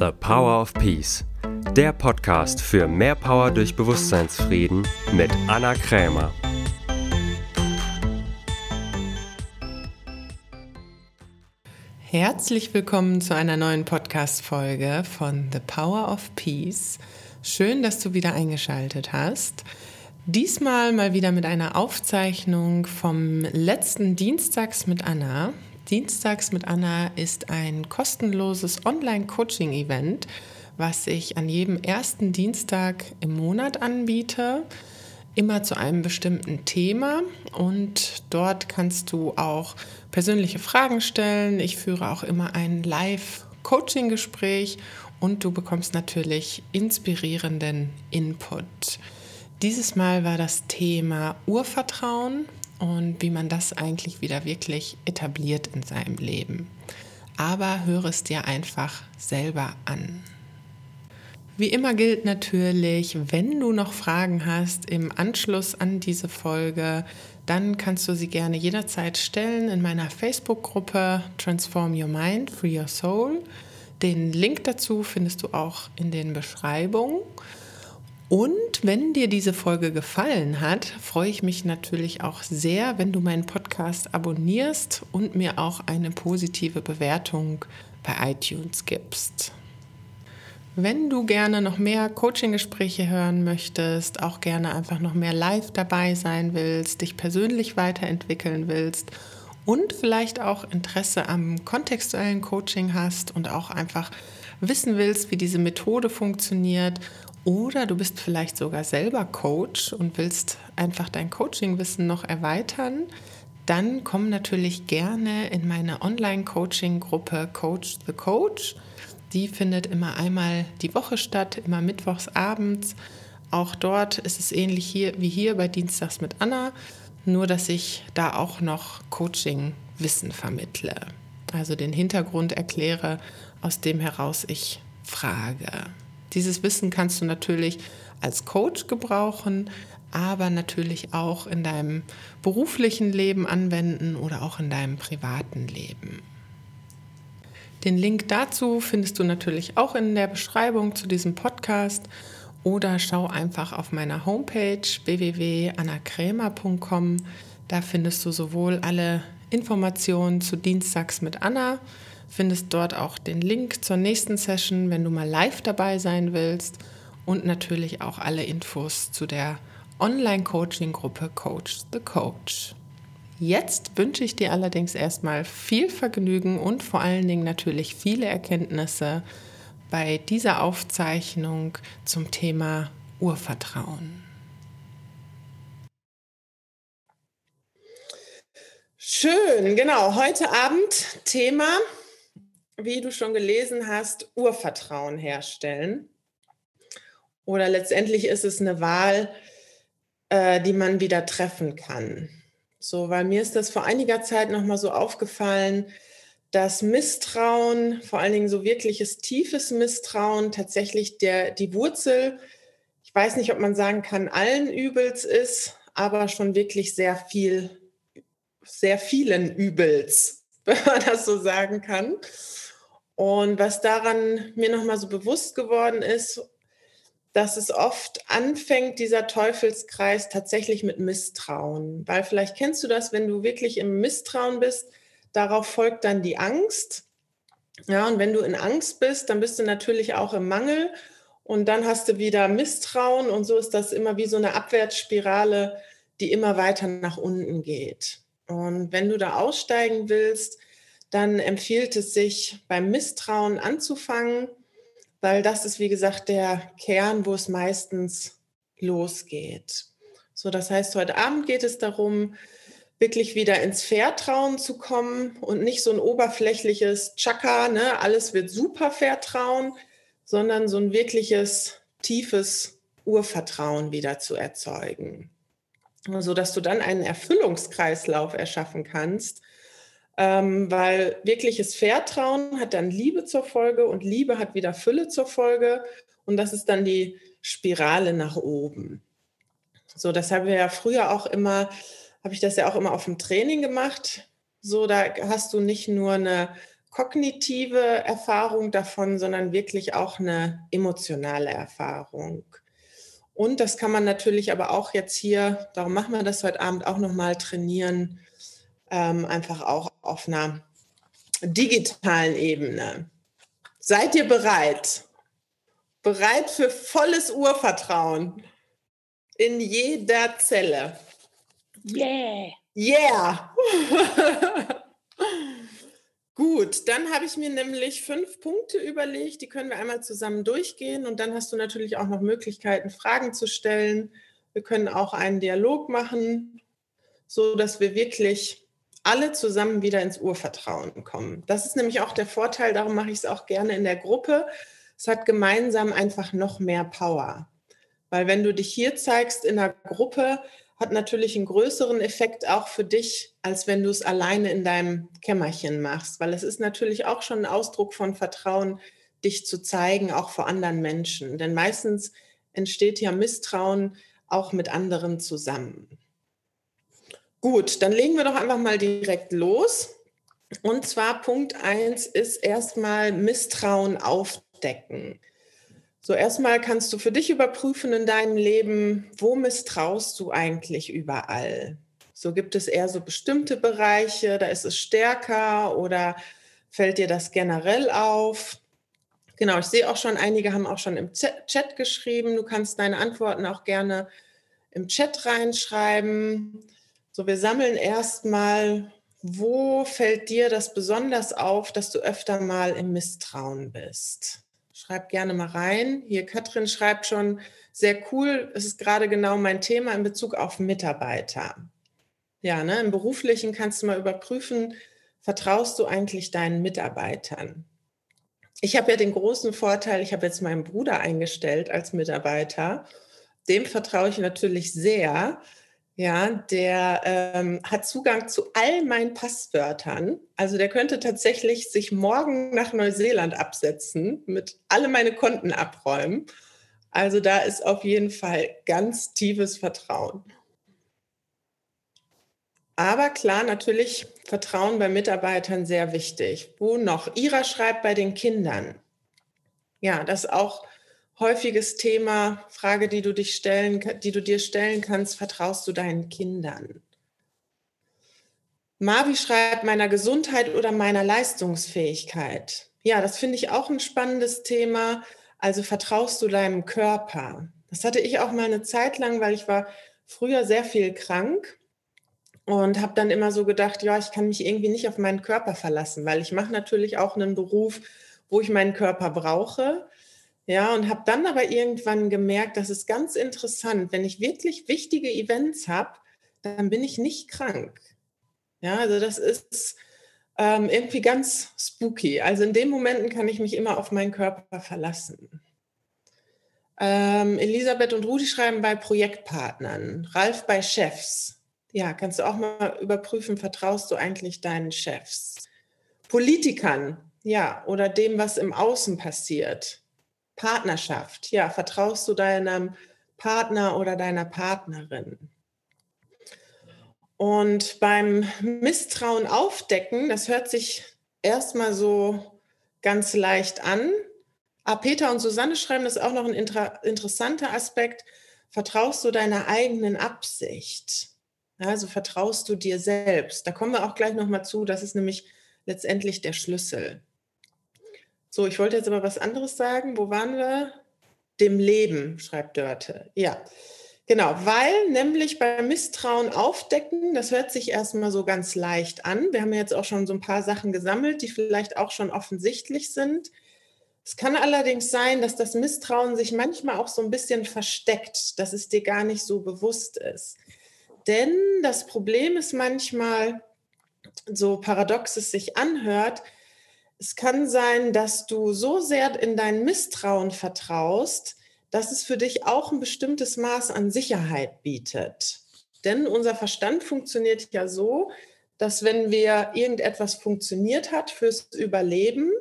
The Power of Peace, der Podcast für mehr Power durch Bewusstseinsfrieden mit Anna Krämer. Herzlich willkommen zu einer neuen Podcast-Folge von The Power of Peace. Schön, dass du wieder eingeschaltet hast. Diesmal mal wieder mit einer Aufzeichnung vom letzten Dienstags mit Anna. Dienstags mit Anna ist ein kostenloses Online-Coaching-Event, was ich an jedem ersten Dienstag im Monat anbiete, immer zu einem bestimmten Thema. Und dort kannst du auch persönliche Fragen stellen. Ich führe auch immer ein Live-Coaching-Gespräch und du bekommst natürlich inspirierenden Input. Dieses Mal war das Thema Urvertrauen und wie man das eigentlich wieder wirklich etabliert in seinem Leben. Aber höre es dir einfach selber an. Wie immer gilt natürlich, wenn du noch Fragen hast im Anschluss an diese Folge, dann kannst du sie gerne jederzeit stellen in meiner Facebook-Gruppe Transform Your Mind, Free Your Soul. Den Link dazu findest du auch in den Beschreibungen. Und wenn dir diese Folge gefallen hat, freue ich mich natürlich auch sehr, wenn du meinen Podcast abonnierst und mir auch eine positive Bewertung bei iTunes gibst. Wenn du gerne noch mehr Coaching-Gespräche hören möchtest, auch gerne einfach noch mehr live dabei sein willst, dich persönlich weiterentwickeln willst und vielleicht auch Interesse am kontextuellen Coaching hast und auch einfach wissen willst, wie diese Methode funktioniert oder du bist vielleicht sogar selber Coach und willst einfach dein Coaching-Wissen noch erweitern. Dann komm natürlich gerne in meine Online-Coaching-Gruppe Coach the Coach. Die findet immer einmal die Woche statt, immer mittwochs abends. Auch dort ist es ähnlich hier wie hier bei Dienstags mit Anna, nur dass ich da auch noch Coaching-Wissen vermittle. Also den Hintergrund erkläre, aus dem heraus ich frage. Dieses Wissen kannst du natürlich als Coach gebrauchen, aber natürlich auch in deinem beruflichen Leben anwenden oder auch in deinem privaten Leben. Den Link dazu findest du natürlich auch in der Beschreibung zu diesem Podcast oder schau einfach auf meiner Homepage www.annakrämer.com. Da findest du sowohl alle Informationen zu Dienstags mit Anna, findest dort auch den Link zur nächsten Session, wenn du mal live dabei sein willst und natürlich auch alle Infos zu der Online-Coaching-Gruppe Coach the Coach. Jetzt wünsche ich dir allerdings erstmal viel Vergnügen und vor allen Dingen natürlich viele Erkenntnisse bei dieser Aufzeichnung zum Thema Urvertrauen. Schön, genau. Heute Abend Thema wie du schon gelesen hast, Urvertrauen herstellen. Oder letztendlich ist es eine Wahl, äh, die man wieder treffen kann. So, weil mir ist das vor einiger Zeit nochmal so aufgefallen, dass Misstrauen, vor allen Dingen so wirkliches tiefes Misstrauen, tatsächlich der, die Wurzel, ich weiß nicht, ob man sagen kann, allen Übels ist, aber schon wirklich sehr viel, sehr vielen Übels, wenn man das so sagen kann. Und was daran mir nochmal so bewusst geworden ist, dass es oft anfängt, dieser Teufelskreis tatsächlich mit Misstrauen. Weil vielleicht kennst du das, wenn du wirklich im Misstrauen bist, darauf folgt dann die Angst. Ja, und wenn du in Angst bist, dann bist du natürlich auch im Mangel und dann hast du wieder Misstrauen und so ist das immer wie so eine Abwärtsspirale, die immer weiter nach unten geht. Und wenn du da aussteigen willst, dann empfiehlt es sich beim Misstrauen anzufangen, weil das ist, wie gesagt, der Kern, wo es meistens losgeht. So, das heißt, heute Abend geht es darum, wirklich wieder ins Vertrauen zu kommen und nicht so ein oberflächliches Chaka, ne, alles wird super Vertrauen, sondern so ein wirkliches, tiefes Urvertrauen wieder zu erzeugen. So dass du dann einen Erfüllungskreislauf erschaffen kannst, ähm, weil wirkliches Vertrauen hat dann Liebe zur Folge und Liebe hat wieder Fülle zur Folge und das ist dann die Spirale nach oben. So, das haben wir ja früher auch immer, habe ich das ja auch immer auf dem Training gemacht. So, da hast du nicht nur eine kognitive Erfahrung davon, sondern wirklich auch eine emotionale Erfahrung. Und das kann man natürlich aber auch jetzt hier, darum machen wir das heute Abend auch nochmal trainieren, ähm, einfach auch auf einer digitalen Ebene. Seid ihr bereit? Bereit für volles Urvertrauen in jeder Zelle. Yeah. Yeah. Gut, dann habe ich mir nämlich fünf Punkte überlegt, die können wir einmal zusammen durchgehen und dann hast du natürlich auch noch Möglichkeiten, Fragen zu stellen. Wir können auch einen Dialog machen, so dass wir wirklich alle zusammen wieder ins Urvertrauen kommen. Das ist nämlich auch der Vorteil, darum mache ich es auch gerne in der Gruppe. Es hat gemeinsam einfach noch mehr Power. Weil wenn du dich hier zeigst in der Gruppe, hat natürlich einen größeren Effekt auch für dich, als wenn du es alleine in deinem Kämmerchen machst, weil es ist natürlich auch schon ein Ausdruck von Vertrauen, dich zu zeigen, auch vor anderen Menschen. Denn meistens entsteht ja Misstrauen auch mit anderen zusammen. Gut, dann legen wir doch einfach mal direkt los. Und zwar Punkt 1 ist erstmal Misstrauen aufdecken. So, erstmal kannst du für dich überprüfen in deinem Leben, wo misstraust du eigentlich überall? So gibt es eher so bestimmte Bereiche, da ist es stärker oder fällt dir das generell auf? Genau, ich sehe auch schon, einige haben auch schon im Chat geschrieben. Du kannst deine Antworten auch gerne im Chat reinschreiben. So, wir sammeln erstmal, wo fällt dir das besonders auf, dass du öfter mal im Misstrauen bist? Schreib gerne mal rein. Hier Katrin schreibt schon, sehr cool, es ist gerade genau mein Thema in Bezug auf Mitarbeiter. Ja, ne, im beruflichen kannst du mal überprüfen, vertraust du eigentlich deinen Mitarbeitern? Ich habe ja den großen Vorteil, ich habe jetzt meinen Bruder eingestellt als Mitarbeiter. Dem vertraue ich natürlich sehr, ja, der ähm, hat Zugang zu all meinen Passwörtern. Also der könnte tatsächlich sich morgen nach Neuseeland absetzen, mit alle meine Konten abräumen. Also da ist auf jeden Fall ganz tiefes Vertrauen. Aber klar, natürlich Vertrauen bei Mitarbeitern sehr wichtig. Wo noch? Ira schreibt bei den Kindern. Ja, das auch häufiges Thema, Frage, die du dich stellen, die du dir stellen kannst, vertraust du deinen Kindern? Marvi schreibt meiner Gesundheit oder meiner Leistungsfähigkeit. Ja, das finde ich auch ein spannendes Thema. Also vertraust du deinem Körper? Das hatte ich auch mal eine Zeit lang, weil ich war früher sehr viel krank und habe dann immer so gedacht, ja, ich kann mich irgendwie nicht auf meinen Körper verlassen, weil ich mache natürlich auch einen Beruf, wo ich meinen Körper brauche. Ja, und habe dann aber irgendwann gemerkt, das ist ganz interessant. Wenn ich wirklich wichtige Events habe, dann bin ich nicht krank. Ja, also das ist ähm, irgendwie ganz spooky. Also in den Momenten kann ich mich immer auf meinen Körper verlassen. Ähm, Elisabeth und Rudi schreiben bei Projektpartnern, Ralf bei Chefs. Ja, kannst du auch mal überprüfen, vertraust du eigentlich deinen Chefs? Politikern, ja, oder dem, was im Außen passiert. Partnerschaft. Ja, vertraust du deinem Partner oder deiner Partnerin? Und beim Misstrauen aufdecken, das hört sich erstmal so ganz leicht an. Ah, Peter und Susanne schreiben, das ist auch noch ein inter interessanter Aspekt. Vertraust du deiner eigenen Absicht? Also vertraust du dir selbst? Da kommen wir auch gleich nochmal zu. Das ist nämlich letztendlich der Schlüssel. So, ich wollte jetzt aber was anderes sagen. Wo waren wir? Dem Leben, schreibt Dörte. Ja, genau, weil nämlich beim Misstrauen aufdecken, das hört sich erstmal so ganz leicht an. Wir haben jetzt auch schon so ein paar Sachen gesammelt, die vielleicht auch schon offensichtlich sind. Es kann allerdings sein, dass das Misstrauen sich manchmal auch so ein bisschen versteckt, dass es dir gar nicht so bewusst ist. Denn das Problem ist manchmal, so paradox es sich anhört, es kann sein, dass du so sehr in dein Misstrauen vertraust, dass es für dich auch ein bestimmtes Maß an Sicherheit bietet. Denn unser Verstand funktioniert ja so, dass wenn wir irgendetwas funktioniert hat fürs Überleben,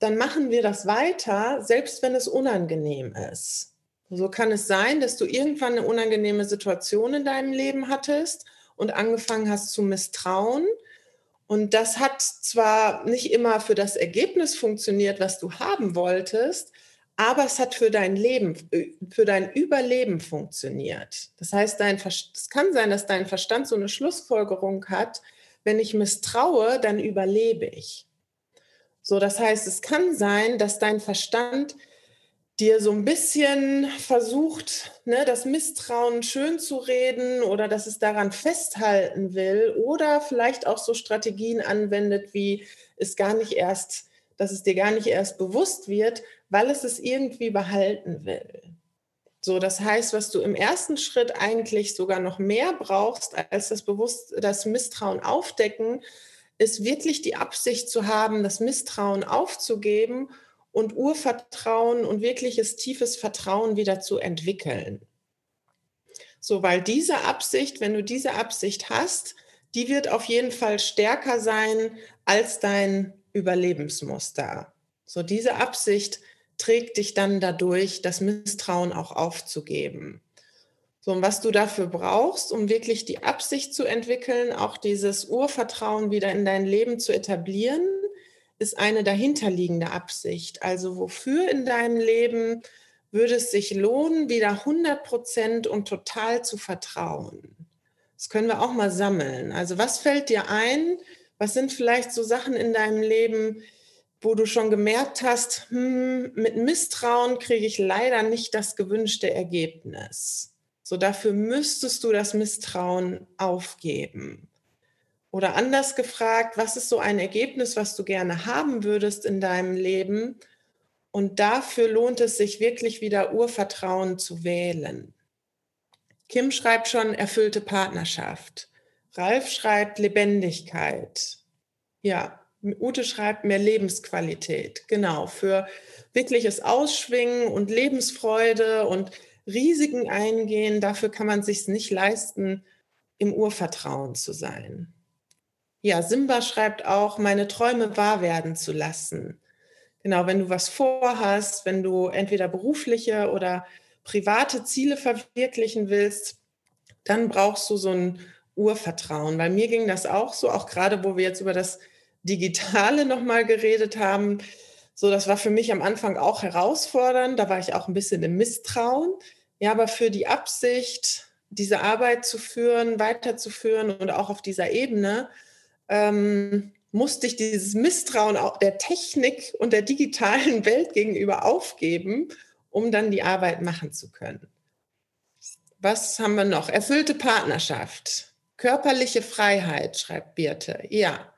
dann machen wir das weiter, selbst wenn es unangenehm ist. So kann es sein, dass du irgendwann eine unangenehme Situation in deinem Leben hattest und angefangen hast zu misstrauen Und das hat zwar nicht immer für das Ergebnis funktioniert, was du haben wolltest, aber es hat für dein Leben, äh, für dein Überleben funktioniert. Das heißt, dein es kann sein, dass dein Verstand so eine Schlussfolgerung hat, wenn ich misstraue, dann überlebe ich. So, das heißt, es kann sein, dass dein Verstand dir so ein bisschen versucht, ne, das Misstrauen schön zu reden oder dass es daran festhalten will oder vielleicht auch so Strategien anwendet, wie es gar nicht erst, dass es dir gar nicht erst bewusst wird, weil es es irgendwie behalten will. So, das heißt, was du im ersten Schritt eigentlich sogar noch mehr brauchst, als das Bewusst das Misstrauen aufdecken, ist wirklich die Absicht zu haben, das Misstrauen aufzugeben und Urvertrauen und wirkliches tiefes Vertrauen wieder zu entwickeln. So, weil diese Absicht, wenn du diese Absicht hast, die wird auf jeden Fall stärker sein als dein Überlebensmuster. So, diese Absicht trägt dich dann dadurch, das Misstrauen auch aufzugeben. So, und was du dafür brauchst, um wirklich die Absicht zu entwickeln, auch dieses Urvertrauen wieder in dein Leben zu etablieren, ist eine dahinterliegende Absicht. Also wofür in deinem Leben würde es sich lohnen, wieder 100 Prozent und total zu vertrauen? Das können wir auch mal sammeln. Also was fällt dir ein? Was sind vielleicht so Sachen in deinem Leben, wo du schon gemerkt hast, hm, mit Misstrauen kriege ich leider nicht das gewünschte Ergebnis. So dafür müsstest du das Misstrauen aufgeben. Oder anders gefragt, was ist so ein Ergebnis, was du gerne haben würdest in deinem Leben? Und dafür lohnt es sich wirklich wieder Urvertrauen zu wählen. Kim schreibt schon erfüllte Partnerschaft. Ralf schreibt Lebendigkeit. Ja, Ute schreibt mehr Lebensqualität. Genau, für wirkliches Ausschwingen und Lebensfreude und Risiken eingehen, dafür kann man sich nicht leisten, im Urvertrauen zu sein. Ja, Simba schreibt auch, meine Träume wahr werden zu lassen. Genau, wenn du was vorhast, wenn du entweder berufliche oder private Ziele verwirklichen willst, dann brauchst du so ein Urvertrauen. Weil mir ging das auch so, auch gerade wo wir jetzt über das Digitale nochmal geredet haben. So, das war für mich am Anfang auch herausfordernd. Da war ich auch ein bisschen im Misstrauen. Ja, aber für die Absicht, diese Arbeit zu führen, weiterzuführen und auch auf dieser Ebene, ähm, musste ich dieses Misstrauen auch der Technik und der digitalen Welt gegenüber aufgeben, um dann die Arbeit machen zu können. Was haben wir noch? Erfüllte Partnerschaft, körperliche Freiheit, schreibt Birte. Ja.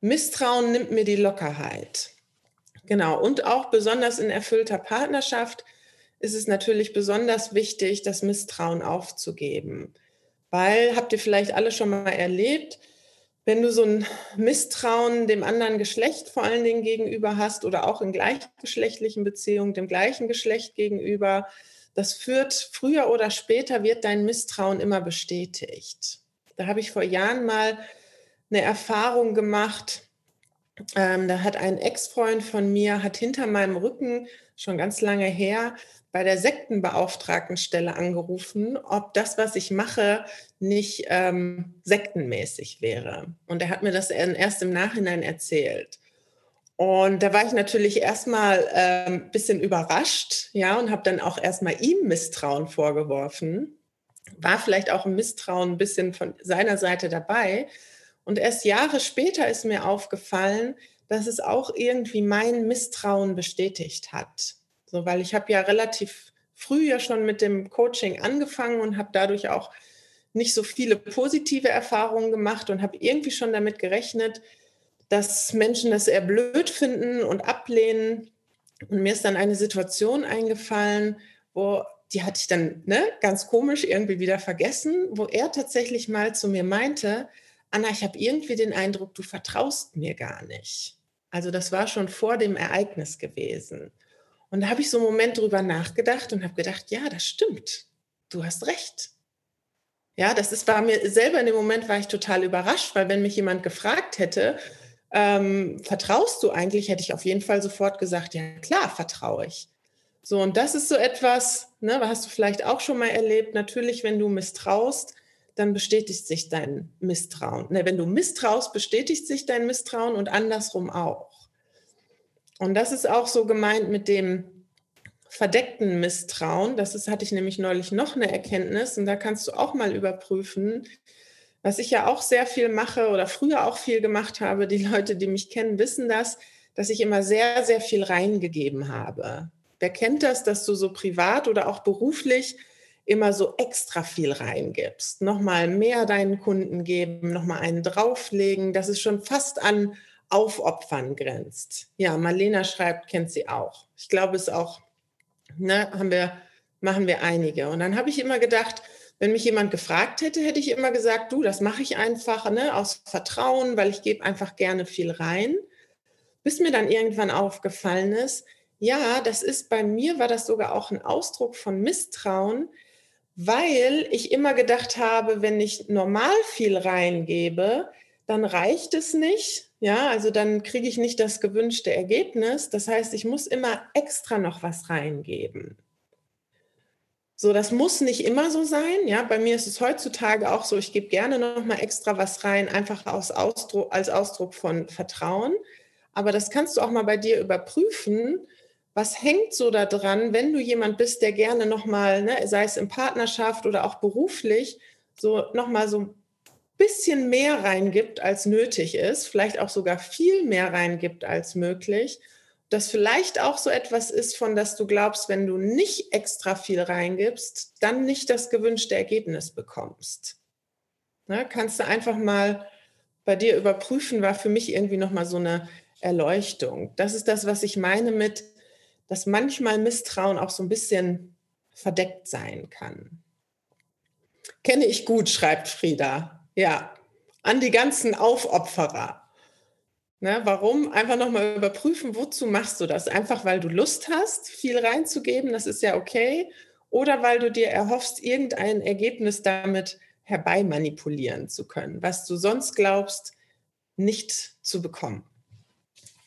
Misstrauen nimmt mir die Lockerheit. Genau. Und auch besonders in erfüllter Partnerschaft ist es natürlich besonders wichtig, das Misstrauen aufzugeben. Weil, habt ihr vielleicht alle schon mal erlebt, wenn du so ein Misstrauen dem anderen Geschlecht vor allen Dingen gegenüber hast oder auch in gleichgeschlechtlichen Beziehungen dem gleichen Geschlecht gegenüber, das führt früher oder später wird dein Misstrauen immer bestätigt. Da habe ich vor Jahren mal eine Erfahrung gemacht. Ähm, da hat ein Ex-Freund von mir, hat hinter meinem Rücken schon ganz lange her bei der Sektenbeauftragtenstelle angerufen, ob das, was ich mache, nicht ähm, sektenmäßig wäre. Und er hat mir das erst im Nachhinein erzählt. Und da war ich natürlich erstmal ein ähm, bisschen überrascht, ja, und habe dann auch erstmal ihm Misstrauen vorgeworfen. War vielleicht auch ein Misstrauen ein bisschen von seiner Seite dabei. Und erst Jahre später ist mir aufgefallen, dass es auch irgendwie mein Misstrauen bestätigt hat. So, weil ich habe ja relativ früh ja schon mit dem Coaching angefangen und habe dadurch auch nicht so viele positive Erfahrungen gemacht und habe irgendwie schon damit gerechnet, dass Menschen das eher blöd finden und ablehnen. Und mir ist dann eine Situation eingefallen, wo die hatte ich dann ne, ganz komisch irgendwie wieder vergessen, wo er tatsächlich mal zu mir meinte, Anna, ich habe irgendwie den Eindruck, du vertraust mir gar nicht. Also das war schon vor dem Ereignis gewesen. Und da habe ich so einen Moment drüber nachgedacht und habe gedacht, ja, das stimmt. Du hast recht. Ja, das ist, war mir selber in dem Moment war ich total überrascht, weil wenn mich jemand gefragt hätte, ähm, vertraust du eigentlich, hätte ich auf jeden Fall sofort gesagt, ja klar, vertraue ich. So, und das ist so etwas, ne, hast du vielleicht auch schon mal erlebt, natürlich, wenn du misstraust, dann bestätigt sich dein Misstrauen. Ne, wenn du misstraust, bestätigt sich dein Misstrauen und andersrum auch. Und das ist auch so gemeint mit dem verdeckten Misstrauen. Das ist, hatte ich nämlich neulich noch eine Erkenntnis und da kannst du auch mal überprüfen, was ich ja auch sehr viel mache oder früher auch viel gemacht habe. Die Leute, die mich kennen, wissen das, dass ich immer sehr, sehr viel reingegeben habe. Wer kennt das, dass du so privat oder auch beruflich immer so extra viel reingibst, nochmal mehr deinen Kunden geben, nochmal einen drauflegen, dass es schon fast an Aufopfern grenzt. Ja, Marlena schreibt, kennt sie auch. Ich glaube, es auch, ne, haben wir, machen wir einige. Und dann habe ich immer gedacht, wenn mich jemand gefragt hätte, hätte ich immer gesagt, du, das mache ich einfach ne, aus Vertrauen, weil ich gebe einfach gerne viel rein. Bis mir dann irgendwann aufgefallen ist, ja, das ist bei mir, war das sogar auch ein Ausdruck von Misstrauen, weil ich immer gedacht habe, wenn ich normal viel reingebe, dann reicht es nicht. Ja, also dann kriege ich nicht das gewünschte Ergebnis. Das heißt, ich muss immer extra noch was reingeben. So, das muss nicht immer so sein. Ja, bei mir ist es heutzutage auch so, ich gebe gerne noch mal extra was rein, einfach aus Ausdruck, als Ausdruck von Vertrauen. Aber das kannst du auch mal bei dir überprüfen was hängt so daran, wenn du jemand bist, der gerne nochmal, ne, sei es in Partnerschaft oder auch beruflich, so nochmal so ein bisschen mehr reingibt, als nötig ist, vielleicht auch sogar viel mehr reingibt als möglich, das vielleicht auch so etwas ist, von das du glaubst, wenn du nicht extra viel reingibst, dann nicht das gewünschte Ergebnis bekommst. Ne, kannst du einfach mal bei dir überprüfen, war für mich irgendwie nochmal so eine Erleuchtung. Das ist das, was ich meine mit, dass manchmal Misstrauen auch so ein bisschen verdeckt sein kann. Kenne ich gut, schreibt Frieda. Ja, an die ganzen Aufopferer. Ne, warum? Einfach nochmal überprüfen, wozu machst du das? Einfach weil du Lust hast, viel reinzugeben, das ist ja okay. Oder weil du dir erhoffst, irgendein Ergebnis damit herbeimanipulieren zu können, was du sonst glaubst, nicht zu bekommen.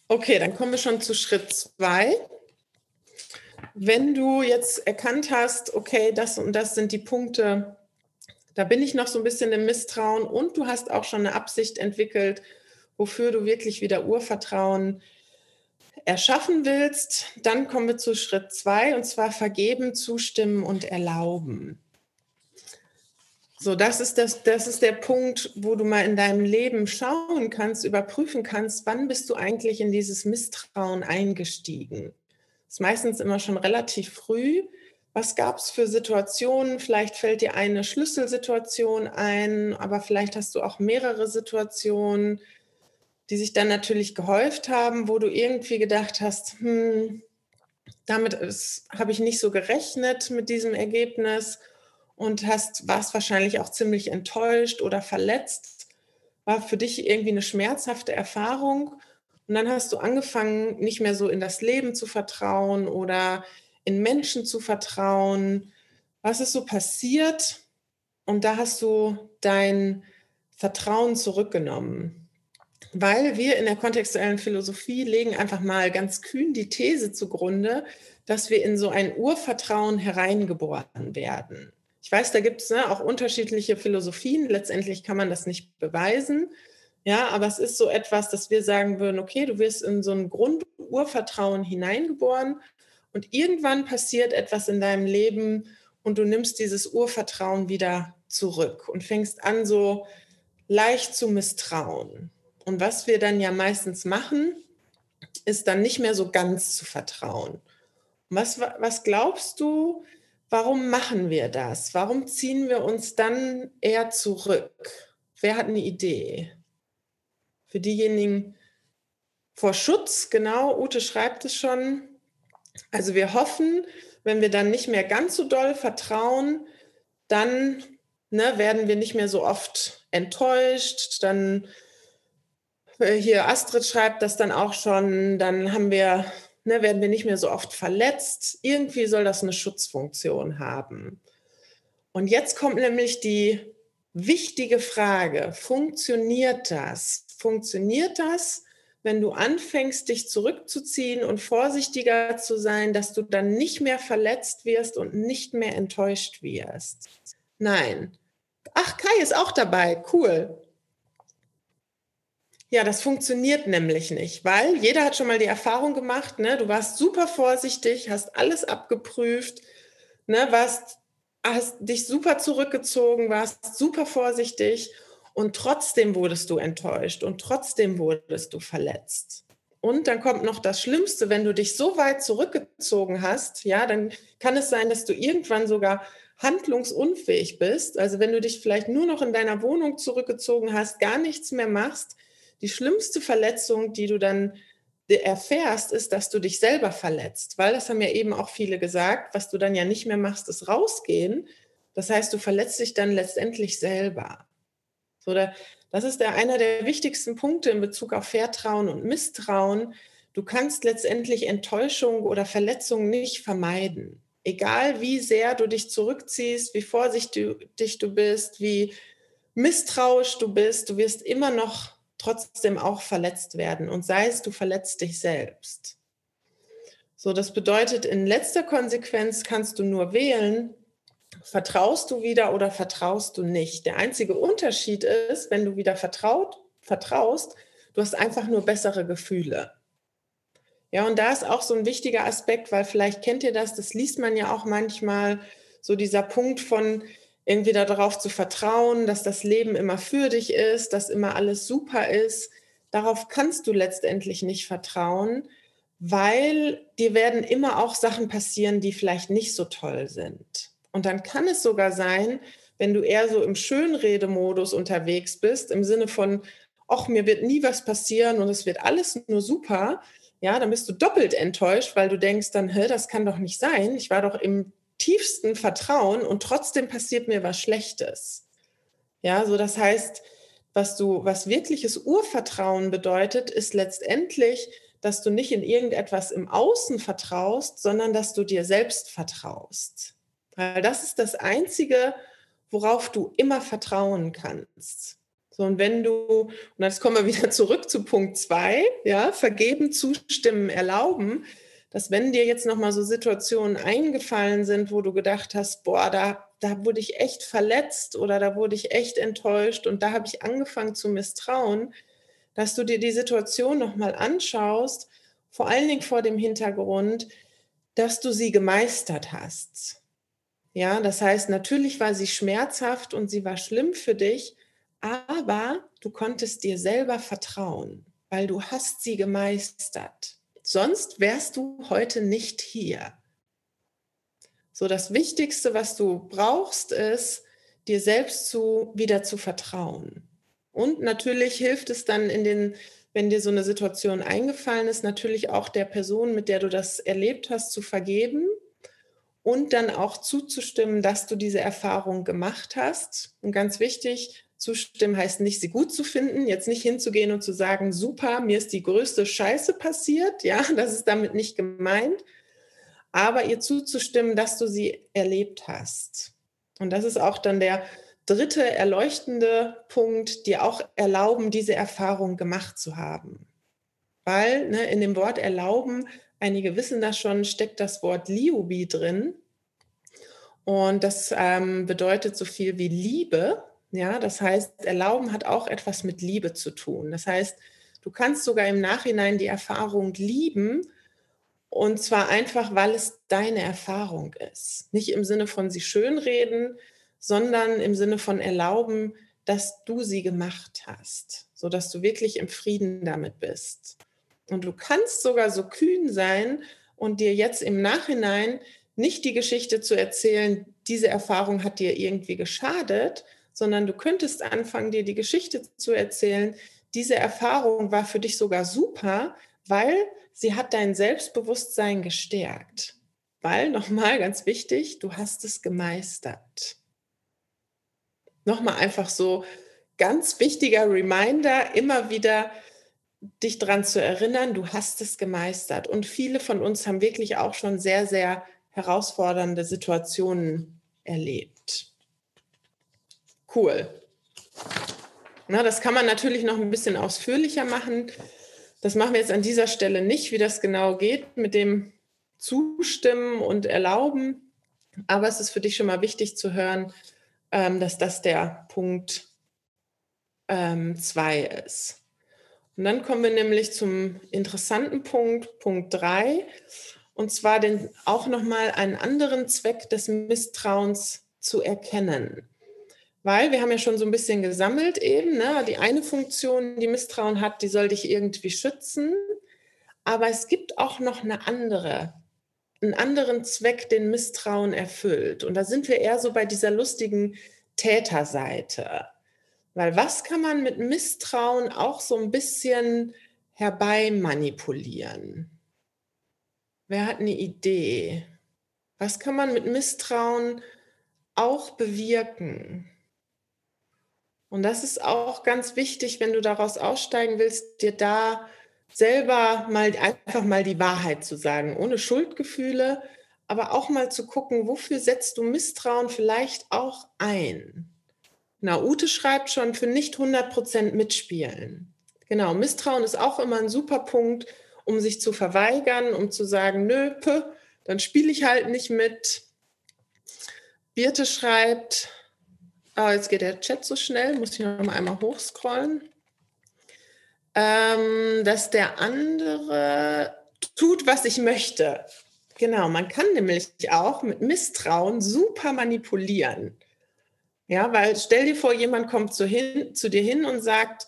Okay, dann kommen wir schon zu Schritt zwei wenn du jetzt erkannt hast, okay, das und das sind die Punkte, da bin ich noch so ein bisschen im Misstrauen und du hast auch schon eine Absicht entwickelt, wofür du wirklich wieder Urvertrauen erschaffen willst, dann kommen wir zu Schritt zwei und zwar vergeben, zustimmen und erlauben. So, das ist, das, das ist der Punkt, wo du mal in deinem Leben schauen kannst, überprüfen kannst, wann bist du eigentlich in dieses Misstrauen eingestiegen ist meistens immer schon relativ früh. Was gab es für Situationen? Vielleicht fällt dir eine Schlüsselsituation ein, aber vielleicht hast du auch mehrere Situationen, die sich dann natürlich gehäuft haben, wo du irgendwie gedacht hast, hm, damit habe ich nicht so gerechnet mit diesem Ergebnis und hast warst wahrscheinlich auch ziemlich enttäuscht oder verletzt. War für dich irgendwie eine schmerzhafte Erfahrung und dann hast du angefangen, nicht mehr so in das Leben zu vertrauen oder in Menschen zu vertrauen. Was ist so passiert? Und da hast du dein Vertrauen zurückgenommen. Weil wir in der kontextuellen Philosophie legen einfach mal ganz kühn die These zugrunde, dass wir in so ein Urvertrauen hereingeboren werden. Ich weiß, da gibt es ne, auch unterschiedliche Philosophien. Letztendlich kann man das nicht beweisen. Ja, aber es ist so etwas, dass wir sagen würden, okay, du wirst in so ein Grundurvertrauen hineingeboren und irgendwann passiert etwas in deinem Leben und du nimmst dieses Urvertrauen wieder zurück und fängst an, so leicht zu misstrauen. Und was wir dann ja meistens machen, ist dann nicht mehr so ganz zu vertrauen. Was, was glaubst du, warum machen wir das? Warum ziehen wir uns dann eher zurück? Wer hat eine Idee? für diejenigen vor Schutz, genau, Ute schreibt es schon. Also wir hoffen, wenn wir dann nicht mehr ganz so doll vertrauen, dann ne, werden wir nicht mehr so oft enttäuscht. Dann äh, hier Astrid schreibt das dann auch schon, dann haben wir, ne, werden wir nicht mehr so oft verletzt. Irgendwie soll das eine Schutzfunktion haben. Und jetzt kommt nämlich die wichtige Frage, funktioniert das? funktioniert das, wenn du anfängst, dich zurückzuziehen und vorsichtiger zu sein, dass du dann nicht mehr verletzt wirst und nicht mehr enttäuscht wirst. Nein, Ach, Kai ist auch dabei. Cool. Ja, das funktioniert nämlich nicht, weil jeder hat schon mal die Erfahrung gemacht, ne? du warst super vorsichtig, hast alles abgeprüft, ne? warst, hast dich super zurückgezogen, warst super vorsichtig und trotzdem wurdest du enttäuscht und trotzdem wurdest du verletzt. Und dann kommt noch das Schlimmste, wenn du dich so weit zurückgezogen hast, ja, dann kann es sein, dass du irgendwann sogar handlungsunfähig bist. Also wenn du dich vielleicht nur noch in deiner Wohnung zurückgezogen hast, gar nichts mehr machst, die schlimmste Verletzung, die du dann erfährst, ist, dass du dich selber verletzt, weil das haben ja eben auch viele gesagt, was du dann ja nicht mehr machst, ist rausgehen. Das heißt, du verletzt dich dann letztendlich selber. So, das ist der, einer der wichtigsten Punkte in Bezug auf Vertrauen und Misstrauen. Du kannst letztendlich Enttäuschung oder Verletzung nicht vermeiden. Egal wie sehr du dich zurückziehst, wie vorsichtig du bist, wie misstrauisch du bist, du wirst immer noch trotzdem auch verletzt werden und sei es, du verletzt dich selbst. So, das bedeutet, in letzter Konsequenz kannst du nur wählen, vertraust du wieder oder vertraust du nicht. Der einzige Unterschied ist, wenn du wieder vertraut, vertraust, du hast einfach nur bessere Gefühle. Ja, und da ist auch so ein wichtiger Aspekt, weil vielleicht kennt ihr das, das liest man ja auch manchmal, so dieser Punkt von, irgendwie darauf zu vertrauen, dass das Leben immer für dich ist, dass immer alles super ist. Darauf kannst du letztendlich nicht vertrauen, weil dir werden immer auch Sachen passieren, die vielleicht nicht so toll sind. Und dann kann es sogar sein, wenn du eher so im Schönredemodus unterwegs bist, im Sinne von, ach, mir wird nie was passieren und es wird alles nur super, ja, dann bist du doppelt enttäuscht, weil du denkst dann, hä, das kann doch nicht sein. Ich war doch im tiefsten Vertrauen und trotzdem passiert mir was Schlechtes. Ja, so das heißt, was du, was wirkliches Urvertrauen bedeutet, ist letztendlich, dass du nicht in irgendetwas im Außen vertraust, sondern dass du dir selbst vertraust. Weil das ist das Einzige, worauf du immer vertrauen kannst. So, und wenn du, und jetzt kommen wir wieder zurück zu Punkt zwei, ja, vergeben, zustimmen, erlauben, dass wenn dir jetzt nochmal so Situationen eingefallen sind, wo du gedacht hast, boah, da, da wurde ich echt verletzt oder da wurde ich echt enttäuscht und da habe ich angefangen zu misstrauen, dass du dir die Situation nochmal anschaust, vor allen Dingen vor dem Hintergrund, dass du sie gemeistert hast. Ja, das heißt, natürlich war sie schmerzhaft und sie war schlimm für dich, aber du konntest dir selber vertrauen, weil du hast sie gemeistert. Sonst wärst du heute nicht hier. So, das Wichtigste, was du brauchst, ist, dir selbst zu, wieder zu vertrauen. Und natürlich hilft es dann in den, wenn dir so eine Situation eingefallen ist, natürlich auch der Person, mit der du das erlebt hast, zu vergeben und dann auch zuzustimmen, dass du diese Erfahrung gemacht hast. Und ganz wichtig, Zustimmen heißt nicht, sie gut zu finden, jetzt nicht hinzugehen und zu sagen, super, mir ist die größte Scheiße passiert, ja, das ist damit nicht gemeint, aber ihr zuzustimmen, dass du sie erlebt hast. Und das ist auch dann der dritte erleuchtende Punkt, dir auch erlauben, diese Erfahrung gemacht zu haben. Weil ne, in dem Wort erlauben, einige wissen das schon, steckt das Wort Liubi drin. Und das ähm, bedeutet so viel wie Liebe. Ja, das heißt, Erlauben hat auch etwas mit Liebe zu tun. Das heißt, du kannst sogar im Nachhinein die Erfahrung lieben und zwar einfach, weil es deine Erfahrung ist. Nicht im Sinne von sie schönreden, sondern im Sinne von erlauben, dass du sie gemacht hast, sodass du wirklich im Frieden damit bist. Und du kannst sogar so kühn sein und dir jetzt im Nachhinein nicht die Geschichte zu erzählen, diese Erfahrung hat dir irgendwie geschadet, sondern du könntest anfangen, dir die Geschichte zu erzählen. Diese Erfahrung war für dich sogar super, weil sie hat dein Selbstbewusstsein gestärkt. Weil, nochmal ganz wichtig, du hast es gemeistert. Nochmal einfach so ganz wichtiger Reminder, immer wieder dich daran zu erinnern, du hast es gemeistert. Und viele von uns haben wirklich auch schon sehr, sehr herausfordernde Situationen erlebt. Cool. Na, das kann man natürlich noch ein bisschen ausführlicher machen. Das machen wir jetzt an dieser Stelle nicht, wie das genau geht mit dem Zustimmen und Erlauben. Aber es ist für dich schon mal wichtig zu hören, ähm, dass das der Punkt 2 ähm, ist. Und dann kommen wir nämlich zum interessanten Punkt, Punkt 3, und zwar den, auch nochmal einen anderen Zweck des Misstrauens zu erkennen. Weil wir haben ja schon so ein bisschen gesammelt eben, ne? die eine Funktion, die Misstrauen hat, die soll dich irgendwie schützen. Aber es gibt auch noch eine andere, einen anderen Zweck, den Misstrauen erfüllt. Und da sind wir eher so bei dieser lustigen Täterseite. Weil was kann man mit Misstrauen auch so ein bisschen herbeimanipulieren? Wer hat eine Idee? Was kann man mit Misstrauen auch bewirken? Und das ist auch ganz wichtig, wenn du daraus aussteigen willst, dir da selber mal einfach mal die Wahrheit zu sagen, ohne Schuldgefühle, aber auch mal zu gucken, wofür setzt du Misstrauen vielleicht auch ein? Genau, Ute schreibt schon für nicht 100% mitspielen. Genau, Misstrauen ist auch immer ein super Punkt, um sich zu verweigern, um zu sagen, nö, pö, dann spiele ich halt nicht mit. Birte schreibt, oh, jetzt geht der Chat so schnell, muss ich noch mal einmal hochscrollen, ähm, dass der andere tut, was ich möchte. Genau, man kann nämlich auch mit Misstrauen super manipulieren. Ja, weil stell dir vor, jemand kommt zu, hin, zu dir hin und sagt,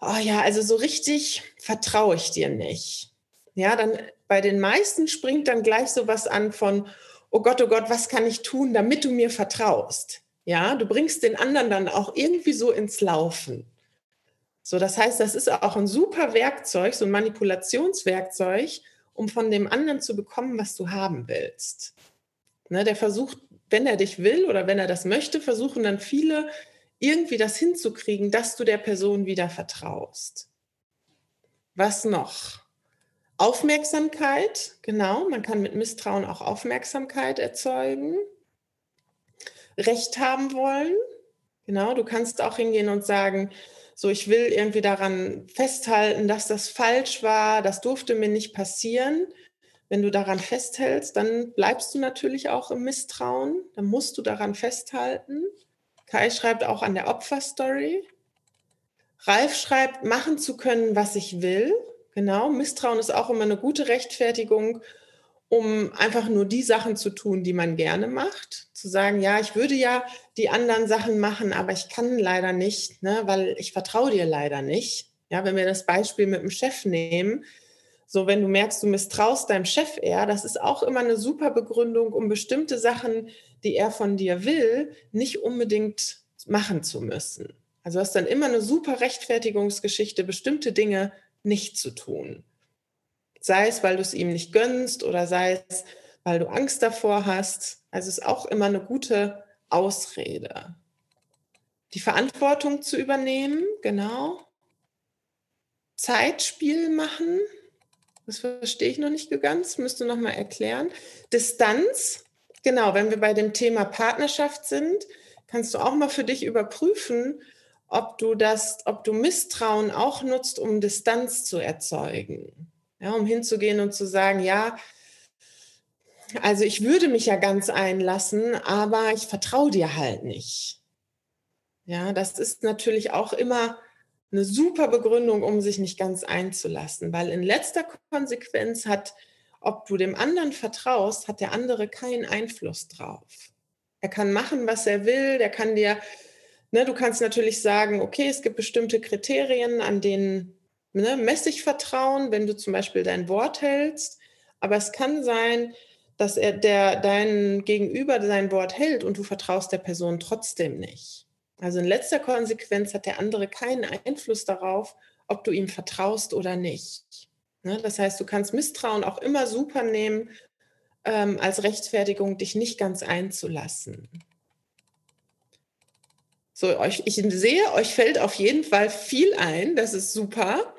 oh ja, also so richtig vertraue ich dir nicht. Ja, dann bei den meisten springt dann gleich so was an von, oh Gott, oh Gott, was kann ich tun, damit du mir vertraust? Ja, du bringst den anderen dann auch irgendwie so ins Laufen. So, das heißt, das ist auch ein super Werkzeug, so ein Manipulationswerkzeug, um von dem anderen zu bekommen, was du haben willst. Ne, der versucht wenn er dich will oder wenn er das möchte, versuchen dann viele irgendwie das hinzukriegen, dass du der Person wieder vertraust. Was noch? Aufmerksamkeit, genau, man kann mit Misstrauen auch Aufmerksamkeit erzeugen. Recht haben wollen, genau, du kannst auch hingehen und sagen, so, ich will irgendwie daran festhalten, dass das falsch war, das durfte mir nicht passieren. Wenn du daran festhältst, dann bleibst du natürlich auch im Misstrauen. Dann musst du daran festhalten. Kai schreibt auch an der Opferstory. Ralf schreibt, machen zu können, was ich will. Genau, Misstrauen ist auch immer eine gute Rechtfertigung, um einfach nur die Sachen zu tun, die man gerne macht. Zu sagen, ja, ich würde ja die anderen Sachen machen, aber ich kann leider nicht, ne, weil ich vertraue dir leider nicht. Ja, wenn wir das Beispiel mit dem Chef nehmen, so, wenn du merkst, du misstraust deinem Chef eher, das ist auch immer eine super Begründung, um bestimmte Sachen, die er von dir will, nicht unbedingt machen zu müssen. Also hast dann immer eine super Rechtfertigungsgeschichte, bestimmte Dinge nicht zu tun. Sei es, weil du es ihm nicht gönnst oder sei es, weil du Angst davor hast. Also es ist auch immer eine gute Ausrede. Die Verantwortung zu übernehmen, genau. Zeitspiel machen, das verstehe ich noch nicht ganz, müsste noch mal erklären. Distanz, genau, wenn wir bei dem Thema Partnerschaft sind, kannst du auch mal für dich überprüfen, ob du das, ob du Misstrauen auch nutzt, um Distanz zu erzeugen. Ja, um hinzugehen und zu sagen, ja, also ich würde mich ja ganz einlassen, aber ich vertraue dir halt nicht. Ja, das ist natürlich auch immer eine super Begründung, um sich nicht ganz einzulassen, weil in letzter Konsequenz hat, ob du dem anderen vertraust, hat der andere keinen Einfluss drauf. Er kann machen, was er will, der kann dir, ne, du kannst natürlich sagen, okay, es gibt bestimmte Kriterien, an denen ne, messe ich Vertrauen, wenn du zum Beispiel dein Wort hältst, aber es kann sein, dass er der dein Gegenüber sein Wort hält und du vertraust der Person trotzdem nicht. Also in letzter Konsequenz hat der andere keinen Einfluss darauf, ob du ihm vertraust oder nicht. Ne? Das heißt, du kannst Misstrauen auch immer super nehmen ähm, als Rechtfertigung, dich nicht ganz einzulassen. So, euch, ich sehe, euch fällt auf jeden Fall viel ein, das ist super.